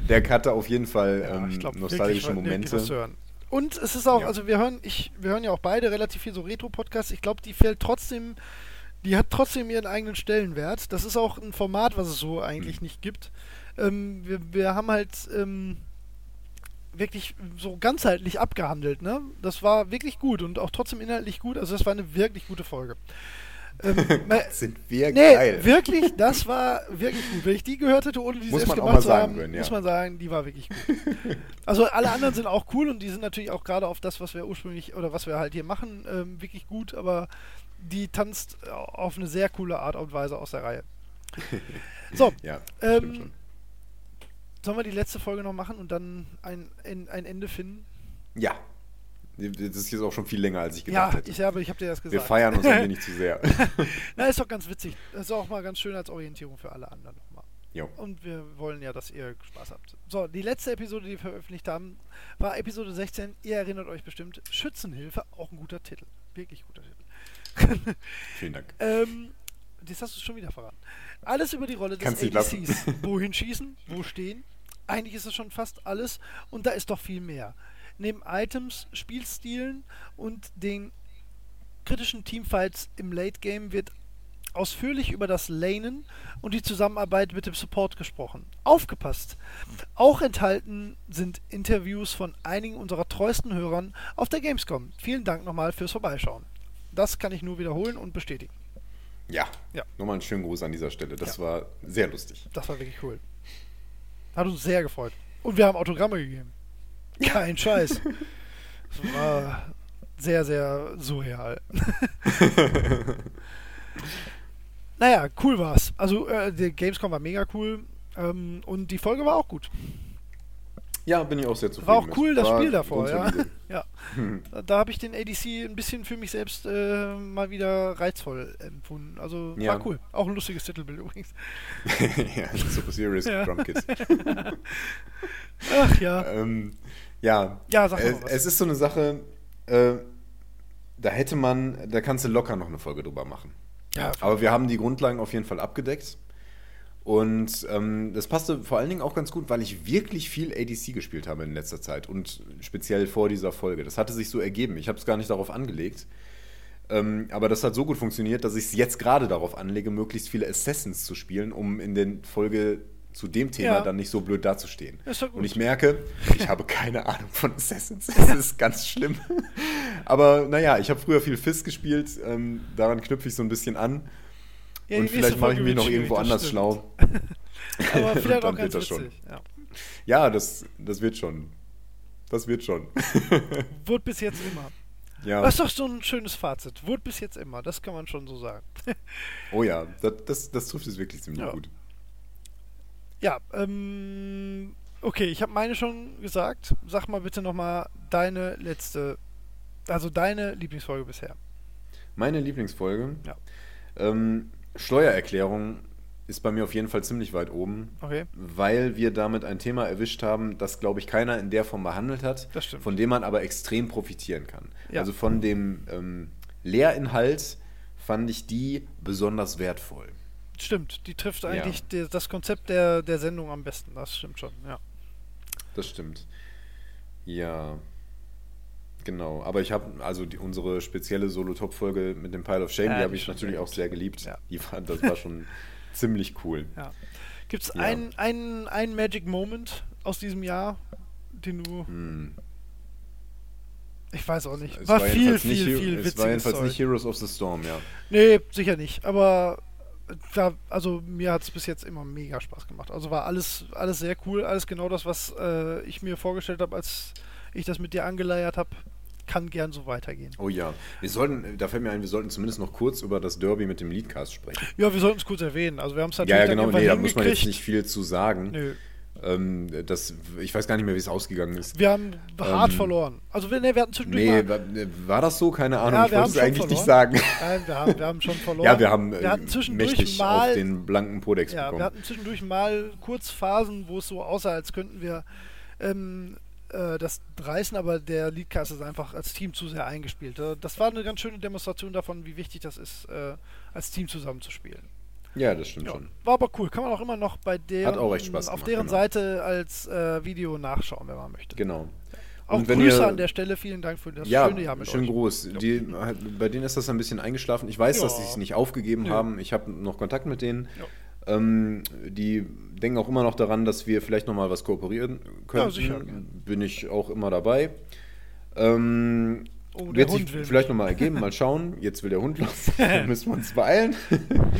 der hatte auf jeden Fall Ja, ähm, ich glaub, nostalgische wirklich, Momente. Und es ist auch, Ja. also wir hören, ich, wir hören ja auch beide relativ viel so Retro-Podcasts. Ich glaube, die fällt trotzdem, die hat trotzdem ihren eigenen Stellenwert. Das ist auch ein Format, was es so Mhm. eigentlich nicht gibt. Ähm, wir, wir haben halt ähm, wirklich so ganzheitlich abgehandelt, ne? Das war wirklich gut und auch trotzdem inhaltlich gut. Also das war eine wirklich gute Folge. Ähm, ma- Sind wir Nee, geil. wirklich, das war wirklich gut. Wenn ich die gehört hätte, ohne die Muss selbst gemacht zu sagen haben, können, ja. muss man sagen, die war wirklich gut. Also alle anderen sind auch cool und die sind natürlich auch gerade auf das, was wir ursprünglich oder was wir halt hier machen, ähm, wirklich gut, aber die tanzt auf eine sehr coole Art und Weise aus der Reihe. So, Ja, ähm, sollen wir die letzte Folge noch machen und dann ein, ein, ein Ende finden? Ja. Das ist jetzt auch schon viel länger, als ich Ja, gedacht hätte. ich habe, ich habe dir das wir gesagt. feiern uns ein wenig zu sehr. Na, ist doch ganz witzig. Das ist auch mal ganz schön als Orientierung für alle anderen nochmal. jo. Und wir wollen ja, dass ihr Spaß habt. So, die letzte Episode, die wir veröffentlicht haben, war Episode 16. Ihr erinnert euch bestimmt. Schützenhilfe, auch ein guter Titel. Wirklich guter Titel. Vielen Dank. ähm, das hast du schon wieder verraten. Alles über die Rolle des Kannst. ADCs. Wohin schießen? Wo stehen? Eigentlich ist es schon fast alles und da ist doch viel mehr. Neben Items, Spielstilen und den kritischen Teamfights im Late Game wird ausführlich über das Lanen und die Zusammenarbeit mit dem Support gesprochen. Aufgepasst! Auch enthalten sind Interviews von einigen unserer treuesten Hörern auf der Gamescom. Vielen Dank nochmal fürs Vorbeischauen. Das kann ich nur wiederholen und bestätigen. Ja. Ja. Nochmal einen schönen Gruß an dieser Stelle. Das Ja. war sehr lustig. Das war wirklich cool. Hat uns sehr gefreut. Und wir haben Autogramme gegeben. Kein Scheiß. Das war sehr, sehr surreal. naja, cool war's. Also, äh, die Gamescom war mega cool. Ähm, und die Folge war auch gut. Ja, bin ich auch sehr zufrieden. War auch mit. cool, das War Spiel davor, ja. ja. Da habe ich den ADC ein bisschen für mich selbst äh, mal wieder reizvoll empfunden. Also Ja. war cool. Auch ein lustiges Titelbild übrigens. ja, Super Serious Ja. Drum Kits. Ach ja. ähm, ja, Ja, sag es, mal was. es ist so eine Sache, äh, da hätte man, da kannst du locker noch eine Folge drüber machen. ja Aber wir haben die Grundlagen auf jeden Fall abgedeckt. Und ähm, das passte vor allen Dingen auch ganz gut, weil ich wirklich viel ADC gespielt habe in letzter Zeit und speziell vor dieser Folge. Das hatte sich so ergeben. Ich habe es gar nicht darauf angelegt. Ähm, aber das hat so gut funktioniert, dass ich es jetzt gerade darauf anlege, möglichst viele Assassins zu spielen, um in der Folge zu dem Thema Ja. dann nicht so blöd dazustehen. Und ich merke, ich habe keine Ahnung von Assassins. Das ist ganz schlimm. Aber naja, ich habe früher viel Fist gespielt. Ähm, daran knüpfe ich so ein bisschen an. Ja, und vielleicht mache ich mich noch irgendwo anders stimmt. schlau. Aber vielleicht auch ganz wird das schon. witzig. Ja. Ja, das, das wird schon. Das wird schon. Wurde bis jetzt immer. ja. Das ist doch so ein schönes Fazit. Wurde bis jetzt immer. Das kann man schon so sagen. Oh ja, das, das, das trifft es wirklich ziemlich Ja. gut. Ja, ähm, okay, ich habe meine schon gesagt. Sag mal bitte nochmal deine letzte, also deine Lieblingsfolge bisher. Meine Lieblingsfolge. Ja. Ähm, Steuererklärung ist bei mir auf jeden Fall ziemlich weit oben, Okay, weil wir damit ein Thema erwischt haben, das, glaube ich, keiner in der Form behandelt hat, Das stimmt. von dem man aber extrem profitieren kann. Ja. Also von dem ähm, Lehrinhalt fand ich die besonders wertvoll. Stimmt. Die trifft Ja. eigentlich die, das Konzept der, der Sendung am besten. Das stimmt schon, ja. Das stimmt. Ja. Genau, aber ich habe also die, unsere spezielle Solo-Top-Folge mit dem Pile of Shame, Ja, die habe ich natürlich auch sehr geliebt. Ja. Die war, das war schon ziemlich cool. ja. Gibt es Ja. einen einen einen Magic Moment aus diesem Jahr, den du. Hm. Ich weiß auch nicht. Es War, viel, jedenfalls viel, nicht, viel, viel Es war jedenfalls Zeug. nicht Heroes of the Storm, ja. Nee, sicher nicht. Aber da, also mir hat es bis jetzt immer mega Spaß gemacht. Also war alles, alles sehr cool, alles genau das, was äh, ich mir vorgestellt habe, als ich das mit dir angeleiert habe. Kann gern so weitergehen. Oh ja. Wir sollten, da fällt mir ein, wir sollten zumindest noch kurz über das Derby mit dem Leadcast sprechen. Ja, wir sollten es kurz erwähnen. Also wir haben es natürlich Ja, ja, dann genau, nee, da muss man jetzt nicht viel zu sagen. Nö. Ähm, das, ich weiß gar nicht mehr, wie es ausgegangen ist. Wir haben hart Ähm, verloren. Also wir, nee, wir hatten zwischendurch Nee, war, war das so? Keine Ahnung, Ja, ich wir wollte es eigentlich nicht verloren. sagen. Nein, wir haben, wir haben schon verloren. Ja, wir haben wir äh, hatten zwischendurch mächtig mal auf den blanken Podex Ja, bekommen. wir hatten zwischendurch mal kurz Phasen, wo es so aussah, als könnten wir ähm, äh, das reißen, aber der Leadcast ist einfach als Team zu sehr eingespielt. Äh, Das war eine ganz schöne Demonstration davon, wie wichtig das ist, äh, als Team zusammenzuspielen. Ja, das stimmt Ja, schon. war aber cool. Kann man auch immer noch bei deren, Spaß auf gemacht, deren genau. Seite als äh, Video nachschauen, wenn man möchte. Genau. Auch Und wenn Grüße ihr- an der Stelle. Vielen Dank für das ja, schöne Jahr mit schönen euch. Gruß. Die, bei denen ist das ein bisschen eingeschlafen. Ich weiß, Ja. dass sie es nicht aufgegeben Nö. haben. Ich habe noch Kontakt mit denen. Ja. Ähm, die denken auch immer noch daran, dass wir vielleicht noch mal was kooperieren können. sicher, gern. Bin ich auch immer dabei. Ähm, Oh, wird Hund sich vielleicht noch mal ergeben. Mal schauen. Jetzt will der Hund los. da müssen wir uns beeilen.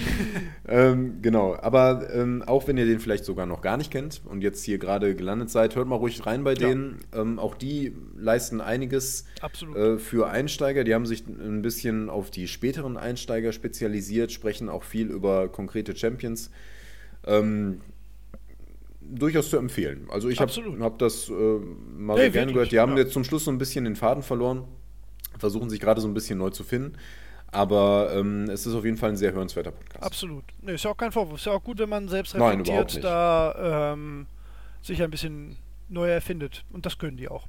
ähm, genau. Aber ähm, auch wenn ihr den vielleicht sogar noch gar nicht kennt und jetzt hier gerade gelandet seid, hört mal ruhig rein bei Ja. denen. Ähm, auch die leisten einiges äh, für Einsteiger. Die haben sich ein bisschen auf die späteren Einsteiger spezialisiert, sprechen auch viel über konkrete Champions. Ähm, durchaus zu empfehlen. Also ich habe hab das äh, mal sehr gerne gehört. Die haben ja. jetzt zum Schluss so ein bisschen den Faden verloren, versuchen sich gerade so ein bisschen neu zu finden. Aber ähm, es ist auf jeden Fall ein sehr hörenswerter Podcast. Absolut. Nee, ist ja auch kein Vorwurf. Ist ja auch gut, wenn man selbst reflektiert, da ähm, sich ein bisschen neu erfindet. Und das können die auch.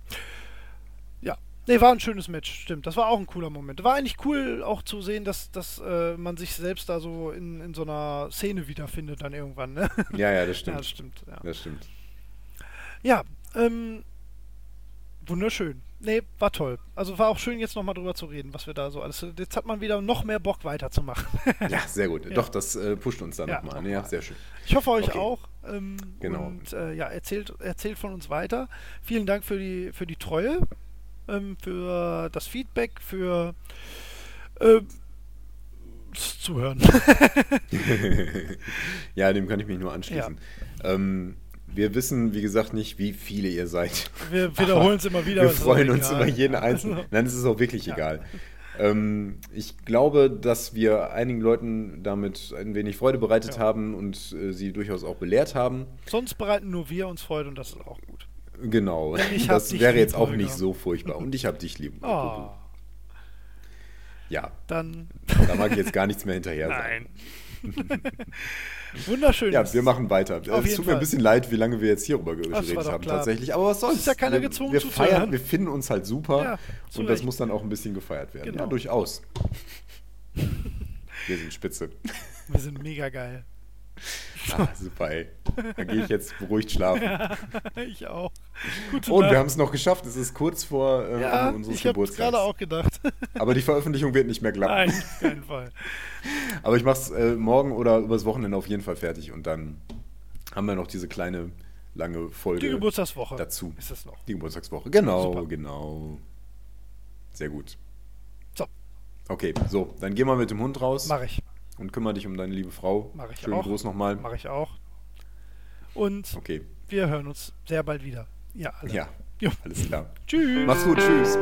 Ja. Nee, war ein schönes Match, stimmt. Das war auch ein cooler Moment. War eigentlich cool auch zu sehen, dass, dass äh, man sich selbst da so in, in so einer Szene wiederfindet dann irgendwann. Ne? Ja, ja, das Ja, stimmt. das stimmt. Ja, Das stimmt. ja ähm, Wunderschön. Nee, war toll. Also war auch schön, jetzt nochmal drüber zu reden, was wir da so alles. Jetzt hat man wieder noch mehr Bock weiterzumachen. Ja, sehr gut. Ja. Doch, das äh, pusht uns dann Ja, nochmal an. nochmal. Ja, sehr schön. Ich hoffe euch Okay. auch. Ähm, Genau. Und äh, ja, erzählt, erzählt von uns weiter. Vielen Dank für die, für die Treue, ähm, für das Feedback, für äh, das Zuhören. ja, dem kann ich mich nur anschließen. Ähm, wir wissen, wie gesagt, nicht, wie viele ihr seid. Wir wiederholen es immer wieder. Wir freuen uns egal. über jeden Ja. Einzelnen. Nein, es ist auch wirklich egal. Ähm, ich glaube, dass wir einigen Leuten damit ein wenig Freude bereitet Ja. haben und äh, sie durchaus auch belehrt haben. Sonst bereiten nur wir uns Freude und das ist auch gut. Genau. Das wäre jetzt auch nicht so furchtbar. Und ich habe dich lieb. Oh, Ja, dann da mag ich jetzt gar nichts mehr hinterher sagen. nein. Wunderschön. Ja, wir machen weiter. Es tun mir ein bisschen leid, wie lange wir jetzt hierüber geredet haben klar. tatsächlich. Aber was soll's? ist ja keiner wir, gezwungen wir zuzuhören. feiern, wir finden uns halt super Ja, zu und das muss dann auch ein bisschen gefeiert werden. Genau. Ja, durchaus. wir sind spitze. Wir sind mega geil. Ah, super, ey. Dann gehe ich jetzt beruhigt schlafen. ich auch. Gute Und Nacht. wir haben es noch geschafft. Es ist kurz vor ähm, ja, unseres ich habe Geburtstags. gerade auch gedacht. Aber die Veröffentlichung wird nicht mehr klappen. Nein, auf keinen Fall. Aber ich mache es äh, morgen oder übers Wochenende auf jeden Fall fertig und dann haben wir noch diese kleine, lange Folge Die Geburtstagswoche dazu. ist es noch. Die Geburtstagswoche. Genau, Super. genau. Sehr gut. So, Okay, so, dann geh mal mit dem Hund raus mache ich. Und kümmere dich um deine liebe Frau. Mach ich Schönen auch. Gruß nochmal. Mache ich auch. Und Okay, wir hören uns sehr bald wieder. Ja, alle. ja, Jo. alles klar. Tschüss. Mach's gut, tschüss.